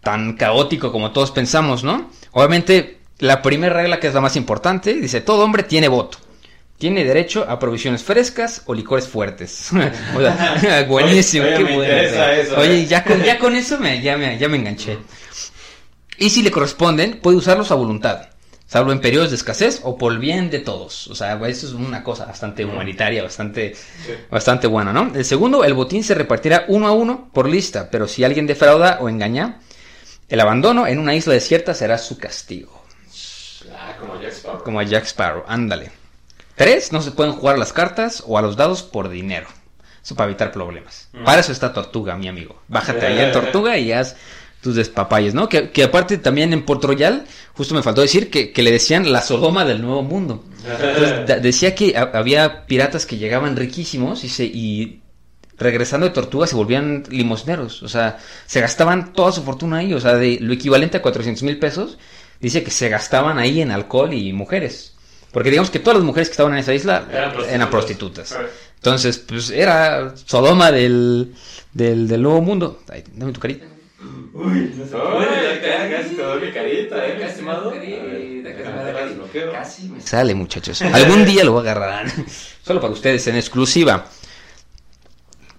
tan caótico como todos pensamos, ¿no? Obviamente, la primera regla que es la más importante, dice, todo hombre tiene voto. Tiene derecho a provisiones frescas o licores fuertes. [LAUGHS] O sea, [LAUGHS] buenísimo, Oye, qué bueno. eso, Oye, eh. ya con, ya con eso me, ya, me, ya me enganché. Y si le corresponden, puede usarlos a voluntad, salvo en periodos de escasez o por el bien de todos. O sea, eso es una cosa bastante humanitaria, bastante, bastante buena, ¿no? El segundo, el botín se repartirá uno a uno por lista, pero si alguien defrauda o engaña, el abandono en una isla desierta será su castigo. Como Jack Sparrow. Como a Jack Sparrow, ándale. Tres, no se pueden jugar a las cartas o a los dados por dinero. Eso para evitar problemas. Para eso está Tortuga, mi amigo. Bájate allá en [LAUGHS] Tortuga y haz tus despapayes, ¿no? Que, que aparte también en Port Royal, justo me faltó decir que, que le decían la Sodoma del Nuevo Mundo. Entonces, [LAUGHS] da- decía que ha- había piratas que llegaban riquísimos y, se, y regresando de Tortuga se volvían limosneros. O sea, se gastaban toda su fortuna ahí. O sea, de lo equivalente a 400 mil pesos, dice que se gastaban ahí en alcohol y mujeres. Porque digamos que todas las mujeres que estaban en esa isla Eran prostitutas. eran prostitutas. Right. Entonces, pues era Sodoma del, del, del Nuevo Mundo. Ay, dame tu carita. Uy, ya casi te doy mi carita, ¿eh? Casi me doy. Casi me sale, muchachos. [LAUGHS] Algún día lo agarrarán. [LAUGHS] Solo para ustedes, en exclusiva.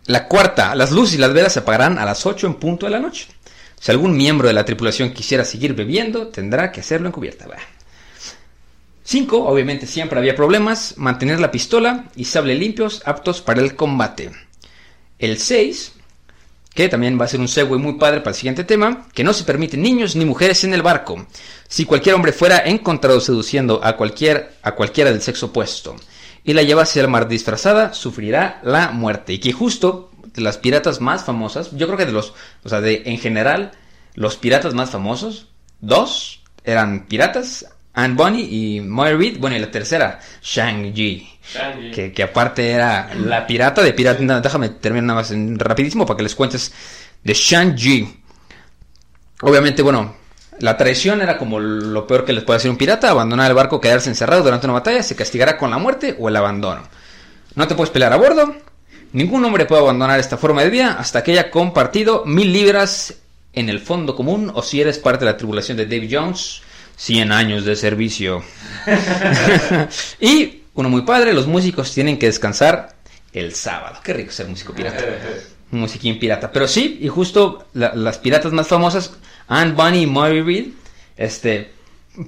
La cuarta, las luces y las velas se apagarán a las 8 en punto de la noche. Si algún miembro de la tripulación quisiera seguir bebiendo, tendrá que hacerlo en cubierta. Bah. Cinco, obviamente siempre había problemas. Mantener la pistola y sable limpios, aptos para el combate. El 6, que también va a ser un segue muy padre para el siguiente tema, que no se permiten niños ni mujeres en el barco. Si cualquier hombre fuera encontrado seduciendo a, cualquier, a cualquiera del sexo opuesto y la llevase al mar disfrazada, sufrirá la muerte. Y que justo de las piratas más famosas, yo creo que de los, o sea, de en general, los piratas más famosos, dos eran piratas, Anne Bonny y Moy Reed, bueno, y la tercera, Shang-Chi. Shang-Chi. Que, que aparte era la pirata de pirata. no, déjame terminar nada más en- rapidísimo para que les cuentes de Shang-Chi. Obviamente, bueno, la traición era como lo peor que les puede hacer un pirata, abandonar el barco, quedarse encerrado durante una batalla, se castigará con la muerte o el abandono. No te puedes pelear a bordo, ningún hombre puede abandonar esta forma de vida hasta que haya compartido mil libras en el fondo común o si eres parte de la tribulación de Dave Jones, 100 años de servicio. [LAUGHS] [LAUGHS] y uno muy padre, los músicos tienen que descansar el sábado. Qué rico ser músico pirata. [LAUGHS] Un musiquín pirata. Pero sí, y justo la- las piratas más famosas, Anne Bunny y Mary Reed, este,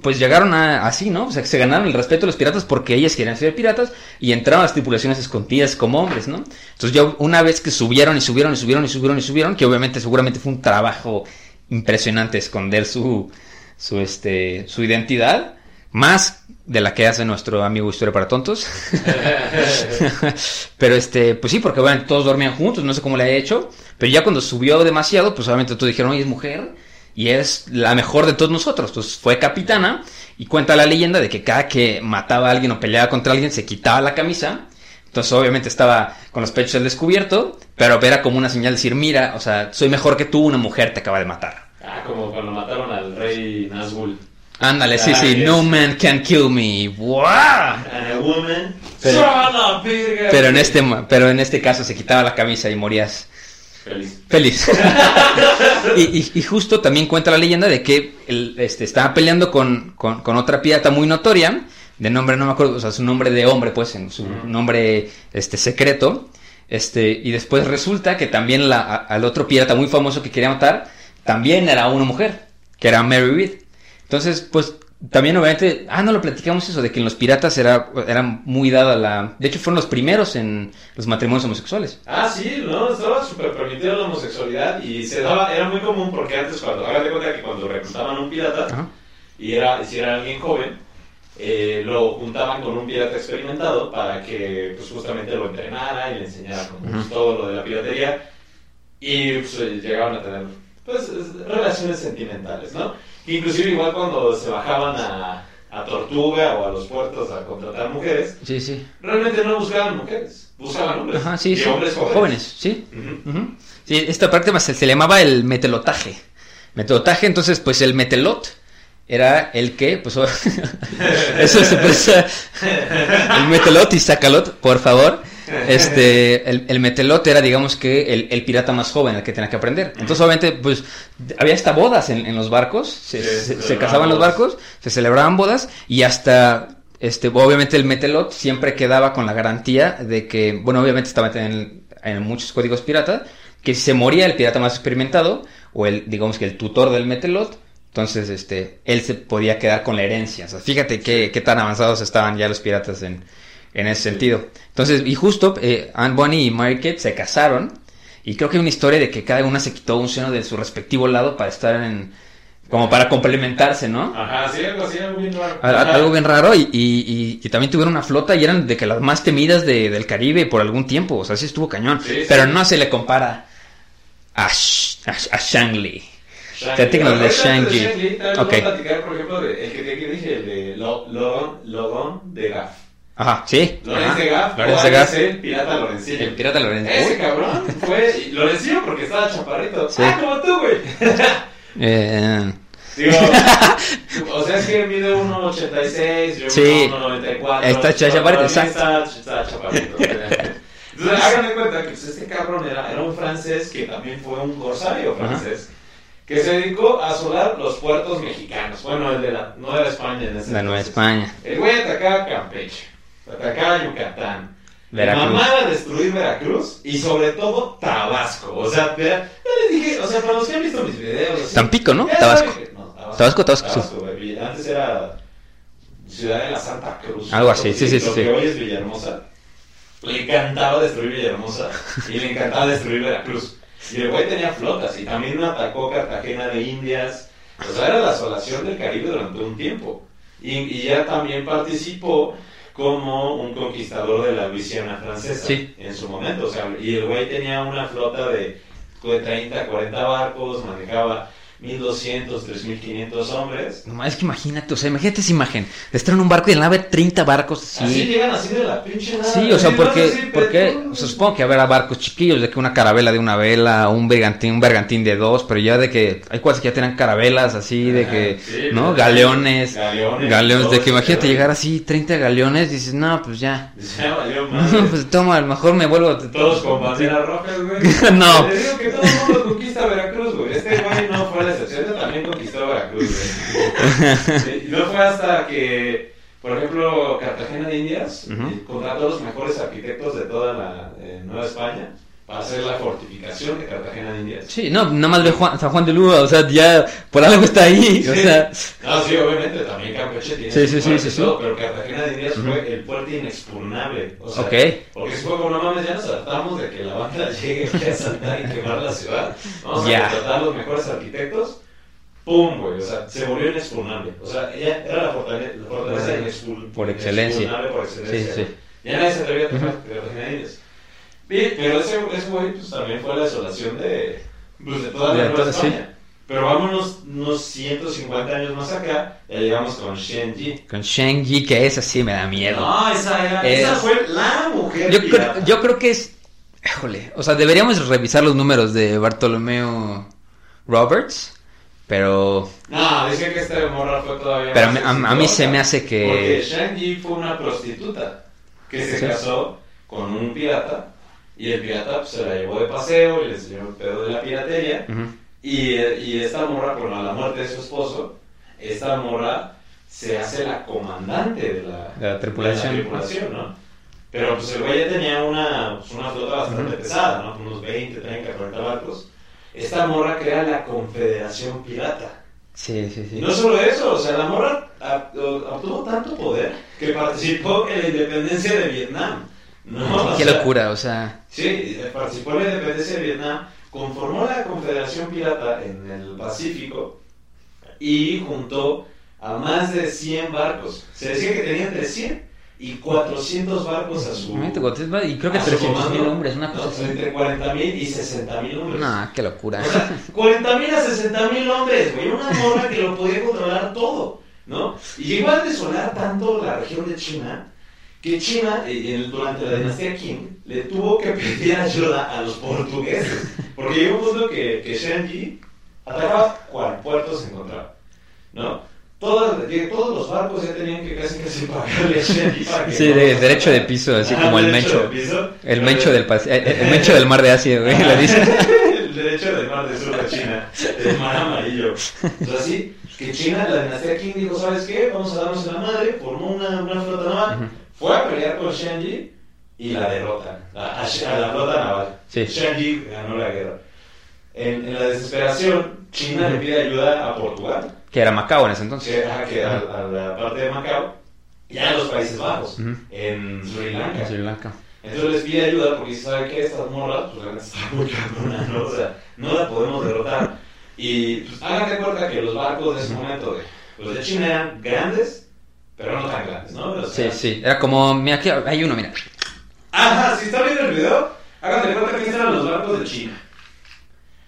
pues llegaron a, así, ¿no? O sea, que se ganaron el respeto de los piratas porque ellas querían ser piratas y entraron a las tripulaciones escondidas como hombres, ¿no? Entonces ya una vez que subieron y subieron y subieron y subieron y subieron, que obviamente seguramente fue un trabajo impresionante esconder su, su, este, su identidad, más de la que hace nuestro amigo Historia para Tontos. [LAUGHS] pero este, pues sí, porque obviamente todos dormían juntos, no sé cómo le haya hecho, pero ya cuando subió demasiado, pues obviamente todos dijeron, oye, es mujer y es la mejor de todos nosotros. Entonces fue capitana y cuenta la leyenda de que cada que mataba a alguien o peleaba contra alguien se quitaba la camisa. Entonces obviamente estaba con los pechos al descubierto, pero era como una señal de decir, mira, o sea, soy mejor que tú, una mujer te acaba de matar. Ah, como cuando mataron al rey Nazgul. Ándale, sí, Ah, sí, no man can kill me. ¡Wow! And a woman. Pero-. Pero en este, pero en este caso se quitaba la camisa y morías Feliz. feliz. [LAUGHS] y, y- y justo también cuenta la leyenda de que él este, estaba peleando con, con- con otra pirata muy notoria, de nombre no me acuerdo, o sea, su nombre de hombre, pues, en su nombre este, secreto. Este, y después resulta que también la, a- al otro pirata muy famoso que quería matar, también era una mujer, que era Mary Reed. Entonces, pues, también obviamente, ah, no lo platicamos eso, de que en los piratas era, era muy dada la... De hecho, fueron los primeros en los matrimonios homosexuales. Ah, sí, no, estaba súper permitida la homosexualidad y se daba, era muy común porque antes cuando, hágate cuenta que cuando reclutaban a un pirata Ajá. y era, si era alguien joven, eh, lo juntaban con un pirata experimentado para que pues justamente lo entrenara y le enseñara pues, todo lo de la piratería y pues, eh, llegaban a tener pues es- relaciones sentimentales, ¿no? Inclusive igual cuando se bajaban a, a Tortuga o a los puertos a contratar mujeres, Sí, sí. realmente no buscaban mujeres, buscaban hombres. Ajá, sí, y sí. hombres jóvenes. jóvenes, sí. Sí, esta práctica se, se le llamaba el metelotaje. Metelotaje, entonces, pues el metelot era el que, pues [LAUGHS] eso se [LAUGHS] el metelot y sacalot, por favor. Este, el, el metelot era, digamos que, el, el, pirata más joven, el que tenía que aprender. Entonces, obviamente, pues, había hasta bodas en, en los barcos, se, Sí, se, casaban los barcos, se celebraban bodas, y hasta, este, obviamente el metelot siempre quedaba con la garantía de que, bueno, obviamente estaba en, en muchos códigos piratas, que si se moría el pirata más experimentado, o el, digamos que el tutor del metelot, entonces, este, él se podía quedar con la herencia. O sea, fíjate qué, qué tan avanzados estaban ya los piratas en, en ese sentido. Entonces, y justo, eh, Anne Bonny y Mary Kate se casaron, y creo que hay una historia de que cada una se quitó un seno de su respectivo lado para estar en, como para complementarse, ¿no? Ajá, sí, algo así, algo bien raro. Ajá. Algo bien raro y, y- y- y también tuvieron una flota y eran de que las más temidas de- del Caribe por algún tiempo. O sea, sí estuvo cañón. Sí, sí. Pero no se le compara a, Sh- a, a. Te tengo el de Shang-Chi. Ok. a platicar, por ejemplo, de, el que te dije, el de Lo- Logon, Logon de Gaff. Ajá, sí. Lorenz Ajá. de Gaff, Lorenz o de Gaff. el pirata Lorencillo. El pirata Lorenzo. Ese Uy. cabrón fue Lorencillo porque estaba chaparrito. Sí. Ah, como tú, güey. [LAUGHS] Eh, Digo, [LAUGHS] o sea, es que mide 1.86, yo Sí. mido 1.94. Está chaparrito, exacto. Está, está chaparrito. Entonces, háganme cuenta que pues, este cabrón era, era un francés que también fue un corsario francés. Que se dedicó a asolar los puertos mexicanos. Bueno, el de la Nueva España en ese la Nueva. España. El güey atacaba Campeche, atacaba Yucatán, Veracruz. mamaba destruir Veracruz y sobre todo Tabasco. O sea, yo les dije, o sea, para los que han visto mis videos. así, Tampico, ¿no? ya Tabasco. saben que- no, Tabasco, Tabasco, sí. güey. Antes era Ciudad de la Santa Cruz. Algo así, sí, sí, sí, Lo sí. que hoy es Villahermosa. Le encantaba destruir Villahermosa y le encantaba destruir Veracruz. Y el güey tenía flotas y también atacó Cartagena de Indias. O sea, era la asolación del Caribe durante un tiempo. Y, y ya también participó como un conquistador de la Luisiana francesa Sí. en su momento. O sea, y el güey tenía una flota de, de 30, 40 barcos, manejaba 1200, 3500 hombres. No, es que imagínate, o sea, imagínate esa imagen. Estar en un barco y en la nave 30 barcos así. Así llegan así de la pinche nada. Sí, o sea, porque, porque pero- o sea, supongo que habrá barcos chiquillos, de que una carabela de una vela, un bergantín, un bergantín de dos, pero ya de que hay cuates que ya tenían carabelas así, de que, sí, ¿no? Galeones, Galeones, galeones, de que imagínate llegar así, 30 galeones, dices, no, pues ya. Ya valió [LAUGHS] madre. pues toma, a lo mejor me vuelvo. Todos con banderas rojas, güey. [LAUGHS] No. Te digo que todo el mundo conquista Veracruz, güey. Este güey no fue también conquistó Veracruz, Y no fue hasta que, por ejemplo, Cartagena de Indias eh, contrató a los mejores arquitectos de toda la eh, Nueva España para hacer la fortificación de Cartagena de Indias. Sí, no, nada más ve Juan, San Juan de Lua, o sea, ya por algo está ahí, o Sí. sea. No, sí, obviamente también Campeche tiene Sí, sí, sí, sí, todo, pero Cartagena de Indias Ujú. fue el puerto inexpugnable. O sea, Ok. Porque si fue como, no mames, ya nos adaptamos de que la banda [LAUGHS] llegue a asaltar y quemar la ciudad. Vamos Ya. a contratar a los mejores arquitectos. ¡Pum, güey! O sea, se volvió inexpugnable. O sea, ella era la fortaleza, la fortaleza inexpul- por excelencia. inexpugnable por excelencia. Sí, sí. Ya nadie se atrevía a tocar Cartagena de Indias. Y- pero ese, ese güey pues, también fue la desolación de, pues, de toda la Nueva. España. Pero vámonos unos 150 años más acá, ya llegamos con Shenji. Con Shang-Yi, que esa sí me da miedo. No, esa, era, Es- esa fue la mujer Yo creo, yo creo que es. Híjole. O sea, deberíamos revisar los números de Bartolomeo Roberts. Pero. No, dice que esta morra fue todavía Pero más a- a- mí se me hace que- Porque Shang-Yi fue una prostituta que se Sí. casó con un pirata y el pirata pues, se la llevó de paseo y le enseñó el pedo de la piratería ujú, y, y esta morra, por la muerte de su esposo, esta morra se hace la comandante de la, De la tripulación. de la tripulación, ¿no? Pero pues el güey ya tenía una, pues, una flota bastante pesada, ¿no? Unos 20, 30, 40 barcos. Esta morra crea la Confederación Pirata. Sí, sí, sí. No solo eso, o sea, la morra obtuvo tanto poder que participó en la independencia de Vietnam. ¿No? O Qué sea, locura, o sea. Sí, participó en la independencia de Vietnam, conformó la Confederación Pirata en el Pacífico y juntó a más de 100 barcos. Se decía que tenía entre 100 y 400 barcos a su... Y creo que a su 300 mil hombres, una cosa No, así. Entre 40 mil y 60 mil hombres. No, qué locura. O sea, [LAUGHS] 40 mil a 60 mil hombres, güey. Una morra que lo podía controlar todo, ¿no? Y llegó a desolar tanto la región de China que China, eh, durante la dinastía Qing, le tuvo que pedir [LAUGHS] ayuda a los portugueses. Porque llegó un punto que, que Shenji atacaba cual puerto se encontraba, ¿no? que todos los barcos ya tenían que casi casi pagarle a Shenji para que Sí, no- de derecho de piso, así Ajá, como el mencho. de piso. El mencho del, Pac- el, el [LAUGHS] mencho del mar de Asia, güey, le dicen. [LAUGHS] el derecho del mar del sur de China, el mar amarillo. Entonces, así, que China, la dinastía Qing dijo, ¿sabes qué? Vamos a darnos en la madre, formó una, una flota naval, fue a pelear con Shenji y la derrotan, a, a- la flota naval. Sí. Shenji ganó la guerra. En, en la desesperación, China le pide ayuda a Portugal, Que era Macao en ese entonces. que, a, que a, a la parte de Macao, y a los Países Bajos, Ujú. en Sri Lanka. En Sri Lanka. Entonces les pide ayuda porque sabe que estas morras, pues la neta está muy cabrona, ¿no? O sea, no la podemos derrotar. Y pues, hagan de cuenta que los barcos de ese momento, de, los de China eran grandes, pero no tan grandes, ¿no? O Sí, sea, sí. Era como, mira, aquí hay uno, mira. Ajá, si están viendo el video, hagan de cuenta que estos eran los barcos de China.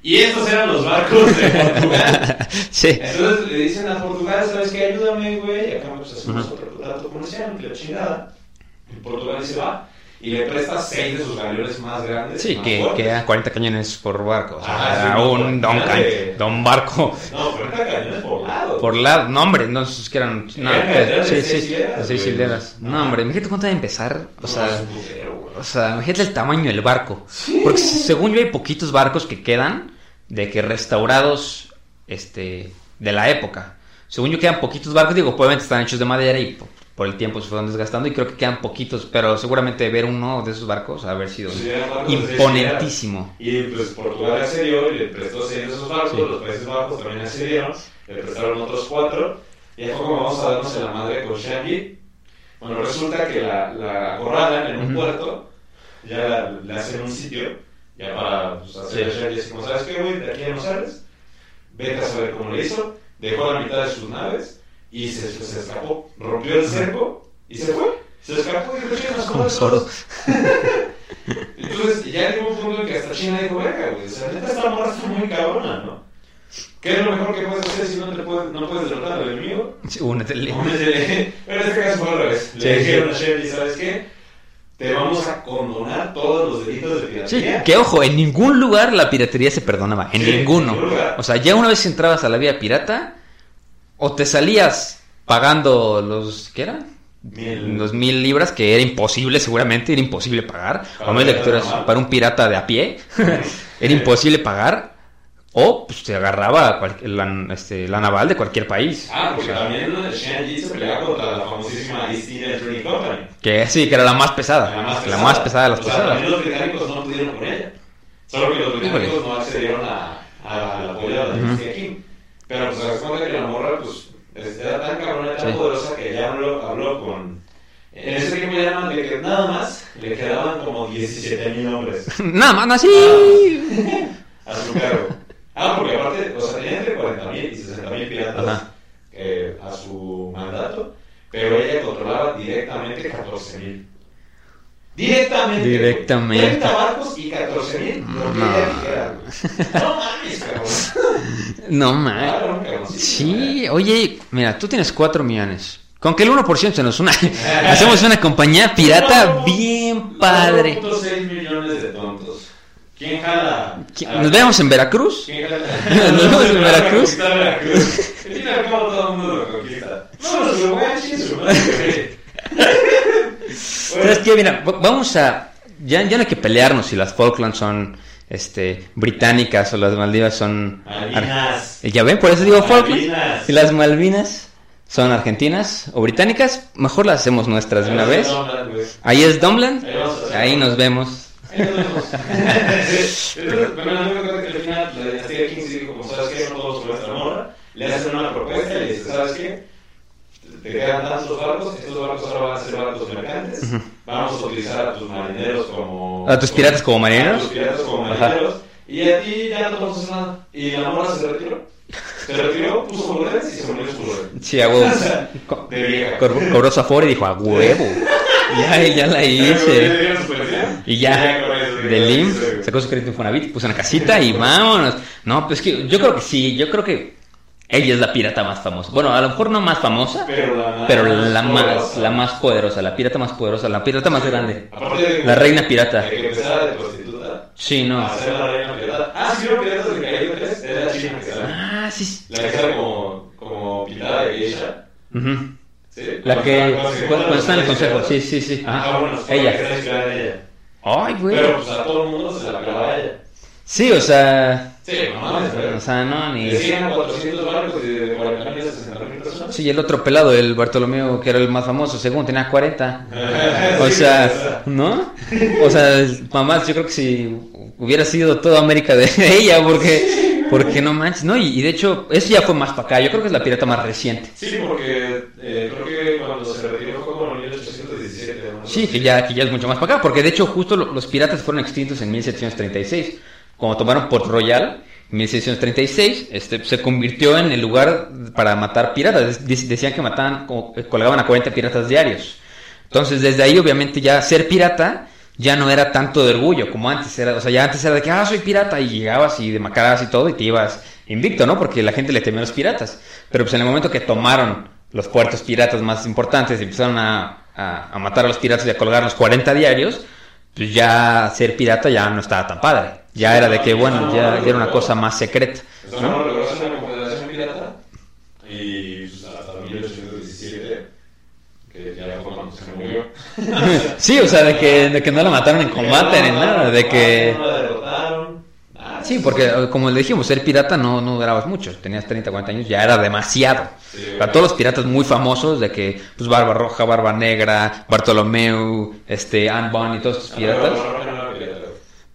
Y estos eran los barcos de [LAUGHS] Portugal. Sí. Entonces le dicen a Portugal, ¿sabes qué? Ayúdame, güey. Y acá pues hacemos otro trato comercial, la chingada. Y Portugal se va y le presta seis de sus galeones más grandes. Sí, más que, fuertes. que eran 40 cañones por barco. O sea, sí, no, un por- don, don barco. No, 40 cañones por lado. Por lado, no hombre, no, esos que eran. No, eran de sí, seis sí, hileras, seis hileras. No, hombre, imagínate cuánto debe empezar. O No, sea, es o sea, imagínate el tamaño del barco. Porque según yo hay poquitos barcos que quedan de que restaurados este de la época. Según yo quedan poquitos barcos, digo, probablemente están hechos de madera y por el tiempo se fueron desgastando y creo que quedan poquitos, pero seguramente ver uno de esos barcos ha haber sido Sí, imponentísimo. Y pues Portugal accedió y le prestó seis de esos barcos, Sí. los Países Bajos también accedieron, le prestaron otros cuatro, y fue como vamos a darnos en la madre con Shangi. Bueno, resulta que la, la acorralan en un Ujú. puerto, ya la- le hacen un sitio, ya para pues, hacer Sí. Shangi así como, ¿sabes qué, güey? De aquí ya no sales, vete a saber cómo le hizo, dejó la mitad de sus naves y se, se escapó, rompió el cerco y se fue. Se escapó y dijo, "Chingas, Como todos". Entonces ya llegó un punto en que hasta China dijo, verga, güey, o sea, neta esta morra está muy cabrona, ¿no? ¿Qué es lo mejor que puedes hacer si no, te puedes, no puedes derrotar al enemigo? Sí, únetele. Únete. Pero en este caso fue al revés. Sí, Le dijeron sí. a Shelly, ¿sabes qué? Te vamos a condonar todos los delitos de Sí, piratería. que ojo, en ningún lugar la piratería se perdonaba, en Sí, ninguno. en ningún. O sea, ya una vez entrabas a la vía pirata, o te salías pagando los, ¿qué era? Mil. Los mil libras, que era imposible, seguramente, era imposible pagar. Para O de eras normal. para un pirata de a pie, [LAUGHS] era imposible pagar. O pues, te agarraba cual- la, este, la naval de cualquier país. Ah, porque O sea, también Shanji se peleaba contra la famosísima East India Trading Company. Que sí, que era la más pesada. La más pesada, de las o sea, pesadas. También los británicos no pudieron con ella. Solo que los británicos no accedieron a, a, al apoyo de la dinastía Kim. Pero pues se das cuenta que la morra pues era tan cabrona, tan Sí. poderosa que ya habló, habló con... En ese tiempo ya nada más, le que- nada más le quedaban como 17 mil hombres [LAUGHS] Nada más, así. a su cargo. Ah, porque aparte, o sea, tenía entre 40 mil y 60 mil piratas eh, a su mandato, pero ella controlaba directamente 14 mil. Directamente. güey. Directamente. 30 barcos y 14 mil. No. No mames, cabrón. [LAUGHS] No. Claro, cabrón. Sí, oye, mira, tú tienes 4 millones. Con que el 1% se nos una. [LAUGHS] Hacemos una compañía pirata bien padre. 1.6 millones de tontos. ¿Quién jala? ¿Quién- ¿Nos vemos en Veracruz? ¿Quién jala? [LAUGHS] ¿Nos vemos en Veracruz? Veracruz. Fin y al cabo todo el mundo lo conquista. No, los uruguayos ¿Sabes qué? Mira, va- vamos a. Ya, ya no hay que pelearnos si las Falklands son este, británicas o las Maldivas son. Malvinas. Ya ven, por eso digo Falklands. Si las Malvinas son argentinas o británicas, mejor las hacemos nuestras de una vez. Ahí es Dumbland. Ahí nos vemos. Ahí nos vemos. [LAUGHS] No me acuerdo que al final la dinastía King se dijo, como sabes qué, no todos nuestra morra, le hacen una propuesta y le dice, ¿sabes qué? Te quedan tantos barcos, estos barcos ahora van a ser barcos mercantes, vamos a utilizar a tus marineros como... ¿A tus piratas como marineros? A tus piratas como Ajá. marineros, y a ti ya no te nada. Y la morra se retiró. Se retiró, puso bolones y se murió su bolón. Sí, a huevo. [LAUGHS] De vieja. Cobró su aforo y dijo, a huevo. [LAUGHS] Ya, ya la hice. Y ya, del IM, sacó su crédito en Fonavit, puso una casita y vámonos. No, pues que yo creo que sí, yo creo que ella es la pirata más famosa. Bueno, a lo mejor no más famosa, Pero la, pero la más, poderosa. la más poderosa, la pirata más poderosa, la pirata más grande. De La reina pirata. De que empezara de prostituta Sí, a no. ser la reina pirata. Ah, sí, vieron piratas de Caribe 3. Era la china que sale. Ah, sí. La que sale como, como pintada de Geisha. Ujú. ¿Sí? La que. Cuando- está en el se consejo. Sí, sí, sí. Ajá. Ah, bueno, ella. Que en ella. Ay, güey. Pero pues a todo el mundo se la clavaba ella. Sí, o sea. Sí, pero- O sea, no, ni. De 100 a 400 barcos y de 40 mil a 60 mil personas. Sí, el otro pelado, el Bartolomeo, que era el más famoso, según tenía 40. [LAUGHS] O sea, ¿no? O sea, mamás, yo creo que si hubiera sido toda América de [LAUGHS] ella, porque, porque no manches, ¿no? Y, y de hecho, eso ya fue más para acá, yo creo que es la pirata más reciente. Sí, porque eh, creo que cuando se retiró fue como en 1817. ¿no? Sí, que ya, que ya es mucho más para acá, porque de hecho justo lo- los piratas fueron extintos en 1736, cuando tomaron Port Royal. En 1736 este, se convirtió en el lugar para matar piratas. Dec- Decían que mataban, colgaban a 40 piratas diarios. Entonces, desde ahí, obviamente, ya ser pirata ya no era tanto de orgullo como antes. Era, o sea, ya antes era de que, ah, soy pirata, y llegabas y demacrabas y todo, y te ibas invicto, ¿no? Porque la gente le temía a los piratas. Pero pues en el momento que tomaron los puertos piratas más importantes y empezaron a, a- a matar a los piratas y a colgar los 40 diarios, pues ya ser pirata ya no estaba tan padre. Ya era de que, bueno, ya, era una cosa más secreta, ¿no? confederación pirata y pues, hasta 1817, que ya fue cuando se murió. [LAUGHS] Sí, o sea, de que, de que no la mataron en combate ni nada, de que... No la derrotaron. nada. Sí, porque eh, como le dijimos, ser pirata no, no durabas mucho. Tenías 30, 40 años, ya era demasiado. Sí, Para todos los piratas muy famosos, de que, pues, Barba Roja, Barba Negra, Bartolomeu, este, Anne Bonny y todos estos piratas. No, no, no, no, pirata.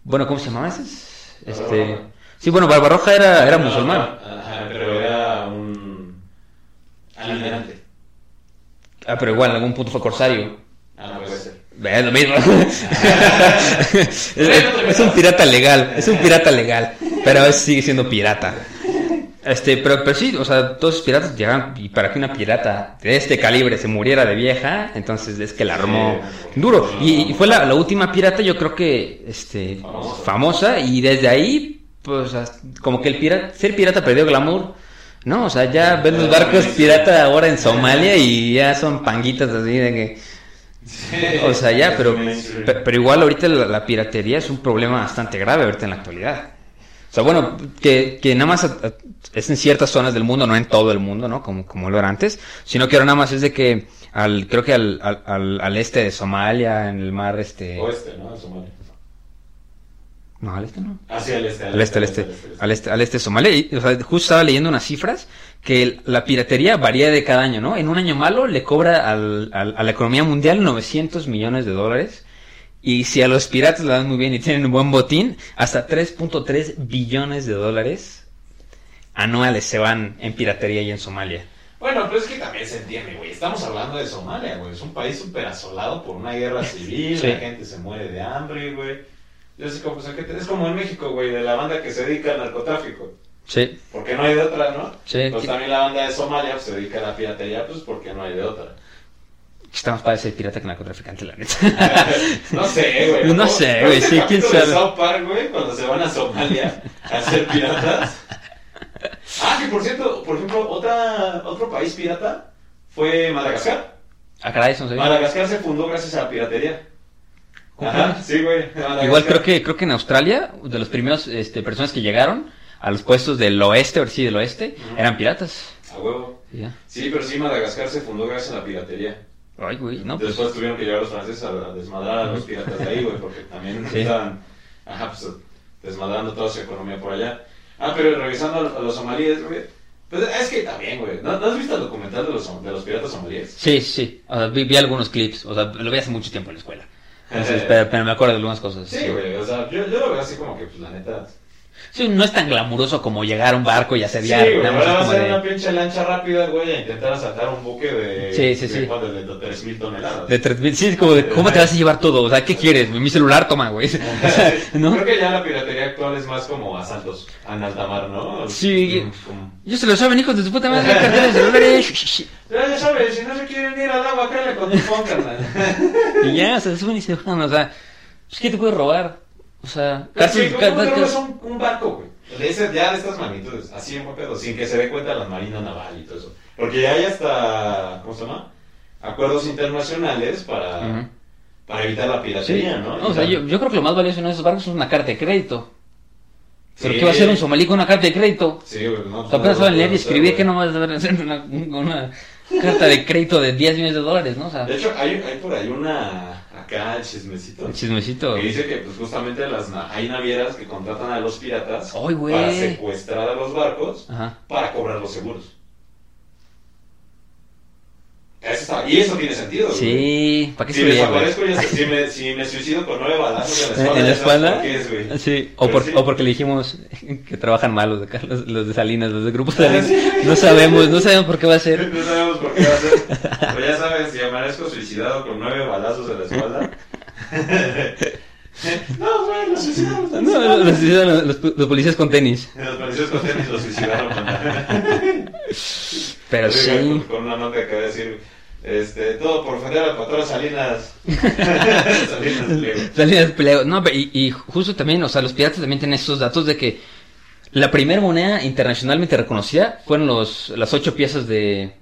Bueno, ¿cómo se llamaban esos? Este... Sí, bueno, Barba Roja era, era musulmán. Ajá, pero era un almirante. Ah, pero igual, en algún punto fue corsario. Ah, no puede ser. Es lo mismo. [LAUGHS] es, es un pirata legal, es un pirata legal, pero sigue siendo pirata. Este, pero, pero sí, o sea, todos los piratas llegaban y para que una pirata de este calibre se muriera de vieja, entonces es que la armó duro. Y, y fue la, la última pirata, yo creo que, este, Famosa. y desde ahí, pues, como que el pirata, ser pirata perdió glamour. No, o sea, ya ves los barcos pirata ahora en Somalia y ya son panguitas así de que... O sea, ya, pero, pero igual ahorita la, piratería es un problema bastante grave ahorita en la actualidad. O sea, bueno, que, que nada más es en ciertas zonas del mundo, no en todo el mundo, ¿no? Como, como lo era antes, sino que ahora nada más es de que al, creo que al, al, al- al este de Somalia, en el mar este... Oeste, ¿no? Somalia. No, al este no. Hacia el este. Al este, al este, al este, al este de Somalia. Y, o sea, justo estaba leyendo unas cifras que la piratería varía de cada año, ¿no? En un año malo le cobra al- al- a la economía mundial 900 millones de dólares. Y si a los piratas le dan muy bien y tienen un buen botín, hasta 3.3 billones de dólares anuales se van en piratería y en Somalia. Bueno, pero es que también se entiende, güey. Estamos hablando de Somalia, güey. Es un país súper asolado por una guerra [LAUGHS] civil. Sí. La gente se muere de hambre, güey. Yo sé como, pues, ¿a qué te- es como en México, güey, de la banda que se dedica al narcotráfico. Sí, Porque no hay de otra, ¿no? Sí. Pues también la banda de Somalia pues, se dedica a la piratería, pues porque no hay de otra. estamos para ser pirata que narcotraficante, la neta. [LAUGHS] No sé, güey. No ¿Cómo- sé, ¿no güey, sí, quién de sabe. South Park, güey, cuando se van a Somalia a ser piratas. [LAUGHS] Ah, que por cierto, por ejemplo, otra, otro país pirata fue Madagascar. Ah, caray, eso no sabía. Madagascar se fundó gracias a la piratería. ¿Cómo Ajá, [LAUGHS] sí, güey. Igual creo que creo que en Australia, de los primeros este, personas que llegaron a los puestos del oeste, o sí, del oeste, eran piratas. A huevo. Ya. Sí, pero sí, Madagascar se fundó gracias a la piratería. Ay, güey, no, pues. Después tuvieron que llegar los franceses a desmadrar a los piratas de ahí, güey, porque también Sí. estaban ajá, pues, desmadrando toda su economía por allá. Ah, pero regresando a los, somalíes, güey. Pues es que también, güey. ¿No, no has visto el documental de los, de los piratas somalíes? Sí, sí. O sea, vi, vi algunos clips. O sea, lo vi hace mucho tiempo en la escuela. Entonces, pero, pero me acuerdo de algunas cosas. Sí, güey. O sea, yo, yo lo veo así como que, pues la neta. Sí, no es tan glamuroso como llegar a un barco y Sí, asediar. güey. nada más Ahora va a ser de- una pinche lancha rápida, güey, a intentar asaltar un buque de. Sí, sí, sí. De, de 3.000 toneladas. de tres mil- sí, es como de, ¿cómo te vas a llevar todo? O sea, ¿qué quieres? Mi celular, toma, güey. [LAUGHS] ¿No? Creo que ya la piratería actual es más como asaltos en alta mar, ¿no? Sí. Como- Yo se lo saben, hijos de su puta madre, carteras de celulares. [LAUGHS] Ya, ya sabes, si no se quieren ir al agua, cállale con tu phone, carnal. [LAUGHS] Y ya, se suben y se van, o sea, pues, ¿qué te puede robar? O sea, casi, sí, ¿cómo casi- casi- un, un barco, güey? De ese, ya de estas magnitudes, así en buen pedo, sin que se dé cuenta la marina naval y todo eso. Porque ya hay hasta, ¿cómo se llama? Acuerdos internacionales para, para evitar la Sí, piratería, ¿no? o sea, yo, yo creo que lo más valioso en esos barcos es una carta de crédito. ¿Pero Sí. qué va a hacer un somalí con una carta de crédito? Sí, güey, no. O sea, apenas no, saben leer y no, escribir no, que no vas a hacer una, una carta de crédito de 10 millones de dólares, ¿no? O sea, De hecho, hay, hay por ahí una. Acá, chismecito. el chismecito. Que dice que, pues, justamente las, na- hay navieras que contratan a los piratas para secuestrar a los barcos Ajá. para cobrar los seguros. Eso está- y eso tiene sentido. güey. Sí, ¿para qué Si se desaparezco, ya si me, si me suicido con nueve balazos en la espalda, ¿En la ya sabes espalda? por qué es, güey. Sí, o, Pero por- sí. o porque le dijimos [LAUGHS] que trabajan mal los de, Carlos- los de Salinas, los de Grupo [LAUGHS] Salinas. sí. No sabemos, no sabemos por qué va a ser. [LAUGHS] No sabemos por qué va a ser. Pero ya sabes, si amanezco suicidado con nueve balazos en la espalda. no, güey, los suicidaron. Los No, los, los- los- los policías con tenis. Los policías con tenis los suicidaron. Pero sí. Con, con una nota que a decir, este, todo por ofender al patrón Salinas. [LAUGHS] Salinas Pliego. Salinas Pliego. No, y, y justo también, o sea, los piratas también tienen estos datos de que la primera moneda internacionalmente reconocida fueron los, las ocho piezas de...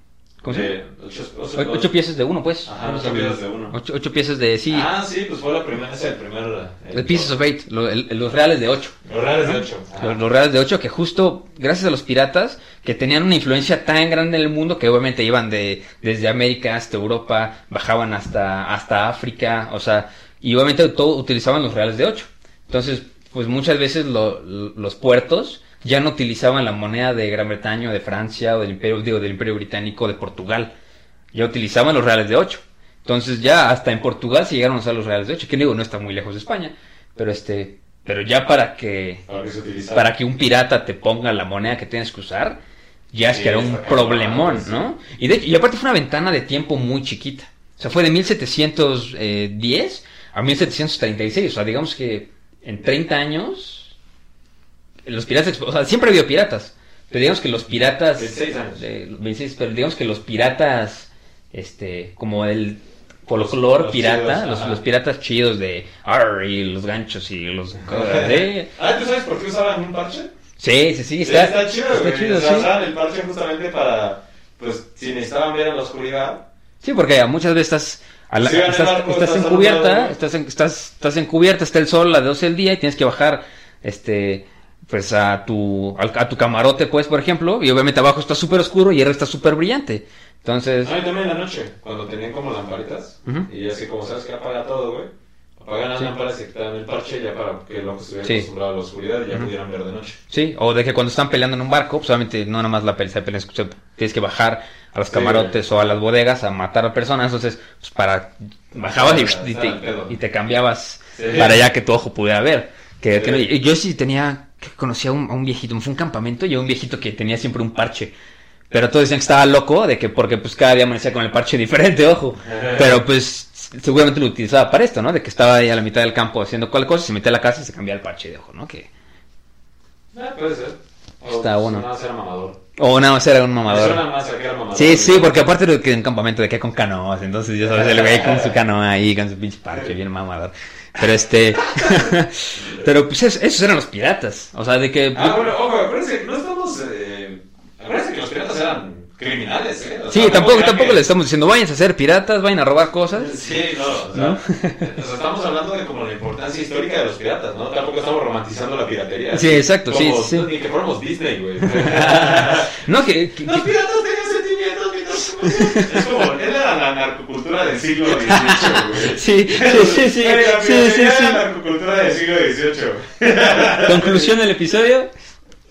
¿Cómo se llama? De ocho, ocho- Ocho piezas de uno, pues. Ajá, ocho piezas de uno. Ocho, ocho piezas de, sí. Ah, sí, pues fue la primera, el primer. el- The pieces of eight, lo- el- los reales de ocho. Los raros de ocho. Los, los reales de 8 que justo gracias a los piratas que tenían una influencia tan grande en el mundo que obviamente iban de desde América hasta Europa, bajaban hasta hasta África, o sea, y obviamente todo utilizaban los reales de 8. Entonces, pues muchas veces lo- lo- los puertos ya no utilizaban la moneda de Gran Bretaña o de Francia o del Imperio digo, del Imperio Británico o de Portugal. Ya utilizaban los reales de 8. Entonces, ya hasta en Portugal se llegaron a usar los reales de 8, que digo, no está muy lejos de España, pero este pero ya para que Para que para un pirata te ponga la moneda que tienes que usar, ya es Sí, que era un problemón, sí. ¿no? Y, de, y aparte fue una ventana de tiempo muy chiquita. O sea, fue de 1710 a 1736. O sea, digamos que en 30 años, los piratas, o sea, siempre ha habido piratas. Pero digamos que los piratas... 26 años. de- 26, pero digamos que los piratas, este, como el folclor Los pirata, chidos, los, los piratas chidos de... Arr, y los ganchos y los... [LAUGHS] de- Ah, ¿tú sabes por qué usaban un parche? Sí, sí, sí, Sí, está, chido, está güey. chido, o sea, sí. usaban el parche justamente para, pues, si necesitaban ver en la oscuridad. Sí, porque muchas veces estás, a la- Sí, en estás, barco, estás estás encubierta, estás, en, estás, estás encubierta, está el sol a las 12 del día y tienes que bajar, este, pues a tu, a tu camarote, pues, por ejemplo, y obviamente abajo está súper oscuro y arriba está súper brillante. Entonces, No, y también en la noche, cuando tenían como lamparitas. Ujú. Y es que, como sabes que apaga todo, güey. Apagan las Sí. lámparas y quitan el parche ya para que el ojo estuviera Sí. acostumbrado a la oscuridad y ya pudieran ver de noche. sí, o de que cuando están peleando en un barco, pues obviamente no nada más la pelea, se- tienes que bajar a los Sí, camarotes o a las bodegas a matar a personas, entonces, pues para, bajabas y, y te, y cambiabas para ya que tu ojo pudiera ver. Que, y yo sí tenía, que conocía a un, a un viejito, me fue a un campamento y a un viejito que tenía siempre un parche. Pero todos decían que estaba loco, de que porque pues cada día amanecía con el parche diferente, ojo. Pero pues seguramente lo utilizaba para esto, ¿no? De que estaba ahí a la mitad del campo haciendo cualquier cosa, se metía a la casa y se cambiaba el parche de ojo, ¿no? Que... Ah, puede ser. O, Está pues, bueno. Nada más era mamador. O nada más era un mamador. suena más a que era mamador. Sí, sí, porque aparte de que en campamento de que con canoas, entonces ya sabes, el güey con su canoa ahí, con su pinche parche, bien mamador. Pero este, [LAUGHS] pero pues es- esos eran los piratas, o sea, de que... Ah, bueno, ojo, acuérdense que no estamos. Eh, acuérdense que los piratas eran criminales, ¿eh? O sí, sea, tampoco, tampoco que- les estamos diciendo, váyanse a ser piratas, vayan a robar cosas. Sí, no, o sea, ¿No? o sea, estamos hablando de como la importancia histórica de los piratas, ¿no? Tampoco estamos romantizando la piratería. Sí, exacto, sí, Como- sí. Ni que fuéramos Disney, güey. [LAUGHS] No, que... que- Los piratas tenían Es como, él era la narcocultura del siglo XVIII, güey. Sí, sí, sí, sí, la sí, sí, la narcocultura del siglo XVIII. Conclusión del episodio.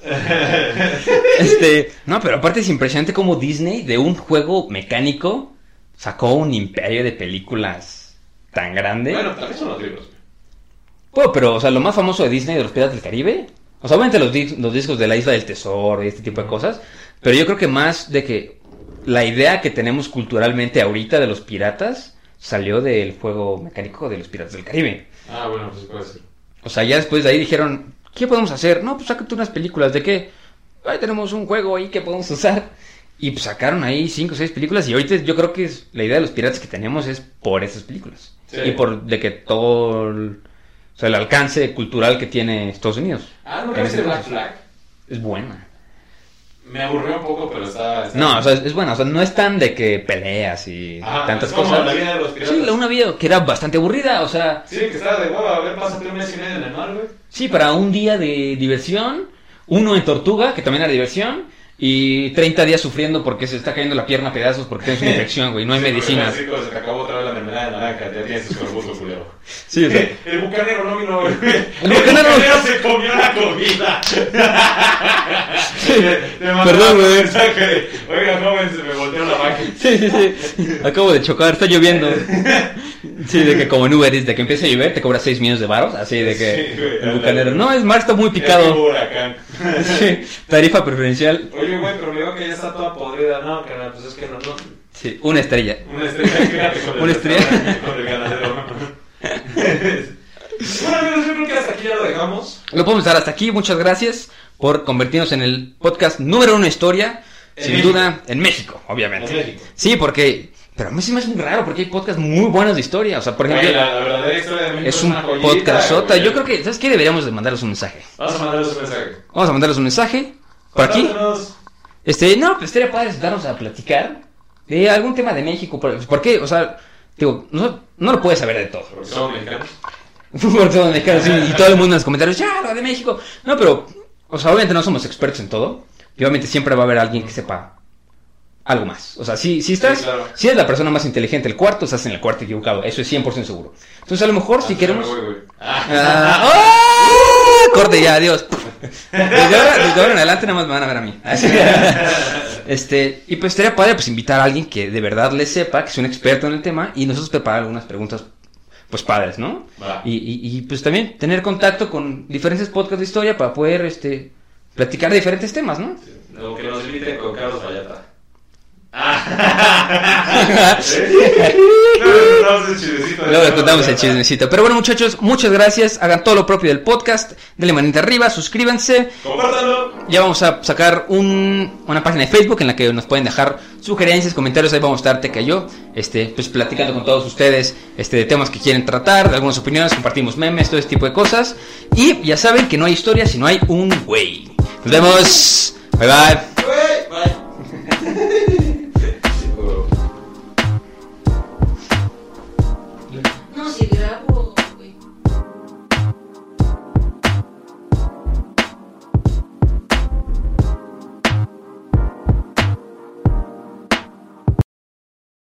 [LAUGHS] Este, no, pero aparte es impresionante como Disney de un juego mecánico sacó un imperio de películas tan grande. Bueno, también son los libros. Bueno, pero, o sea, lo más famoso de Disney de los Piratas del Caribe, o sea, obviamente los discos de la Isla del Tesoro y este tipo de cosas, pero yo creo que más de que la idea que tenemos culturalmente ahorita de los piratas salió del juego mecánico de los Piratas del Caribe. Ah, bueno, pues puede ser. O sea, ya después de ahí dijeron, ¿qué podemos hacer? No, pues sácate unas películas, ¿de qué? Ahí tenemos un juego ahí que podemos usar. Y pues sacaron ahí cinco o seis películas y ahorita yo creo que es, la idea de los piratas que tenemos es por esas películas. Sí. Y por de que todo el, o sea, el alcance cultural que tiene Estados Unidos. Ah, ¿no que Black. Flag? Es buena. Me aburrió un poco, pero está... está- No, o sea, es, bueno, o sea, no es tan de que peleas y Ajá, tantas es como cosas. la vida de los piratas. Sí, la- una vida que era bastante aburrida, o sea, Sí, que estaba de hueva, a ver, pásate un mes y medio en el mar, güey. sí, para un día de diversión, uno en tortuga, que también era diversión, y 30 días sufriendo porque se está cayendo la pierna a pedazos porque tienes una [LAUGHS] infección, güey, no hay Sí. Así como se te acabó otra vez la mermelada de naranja, ya tienes culero. Sí, o sea, [LAUGHS] El bucanero no vino, güey. [LAUGHS] El bucanero- se comió la comida. [LAUGHS] Le Perdón, güey. Oiga, joven, se me volteó la máquina. Sí, sí, sí. Acabo de chocar, está lloviendo. Sí, de que como en Uber Eats, de que empieza a llover, te cobra 6 millones de baros. Así de que Sí, el bucanero. No, es mar está muy picado. Sí, tarifa preferencial. Oye, güey, pero me digo que ya está toda podrida. No, carnal, pues es que no, no. Sí, una estrella. Una estrella, con el Una estrella. Con el ganadero. [LAUGHS] bueno, amigos, yo creo que hasta aquí ya lo dejamos. Lo podemos dar hasta aquí. Muchas gracias por convertirnos en el podcast número uno historia. En sin México. duda, en México, obviamente. En México. Sí, porque. Pero a mí sí me hace muy raro porque hay podcasts muy buenos de historia. O sea, por ejemplo, la, la verdadera historia de México es un podcastota. Yo creo que, ¿sabes qué? Deberíamos de mandarles un mensaje. Vamos a mandarles un mensaje. Vamos a mandarles un mensaje. Por aquí. Este, no, pues estaría padre darnos a platicar de algún tema de México. ¿Por, por qué? O sea, digo, no, no lo puedes saber de todo. Porque somos mexicanos. [LAUGHS] Por todo mexicano, sí, y todo el mundo en los comentarios, ya, lo de México. No, pero, o sea, obviamente no somos expertos en todo. Y obviamente siempre va a haber alguien que sepa algo más. O sea, si, si estás, Sí, claro. si eres la persona más inteligente del cuarto, estás en el cuarto equivocado. Eso es 100% seguro. Entonces, a lo mejor, si queremos... voy, güey. Ah. Ah, ¡oh! Corte ya, adiós. Desde ahora, desde ahora en adelante nada más me van a ver a mí. Este, y pues estaría padre pues invitar a alguien que de verdad le sepa, que es un experto en el tema, y nosotros preparar algunas preguntas pues padres, ¿no? Y, y, y, pues también tener contacto con diferentes podcasts de historia para poder este platicar de diferentes temas, ¿no? Luego que nos inviten con Carlos Vallata. Luego les contamos el chismecito. Luego les contamos el chismecito. Pero bueno, muchachos, muchas gracias. Hagan todo lo propio del podcast. Denle manita arriba, suscríbanse. Compártanlo. Ya vamos a sacar un- una página de Facebook en la que nos pueden dejar sugerencias, comentarios. Ahí vamos a estar Teca y yo, este, pues platicando con todos ustedes este, de temas que quieren tratar, de algunas opiniones, compartimos memes, todo ese tipo de cosas. Y ya saben que no hay historia si no hay un güey. Nos vemos. Bye bye.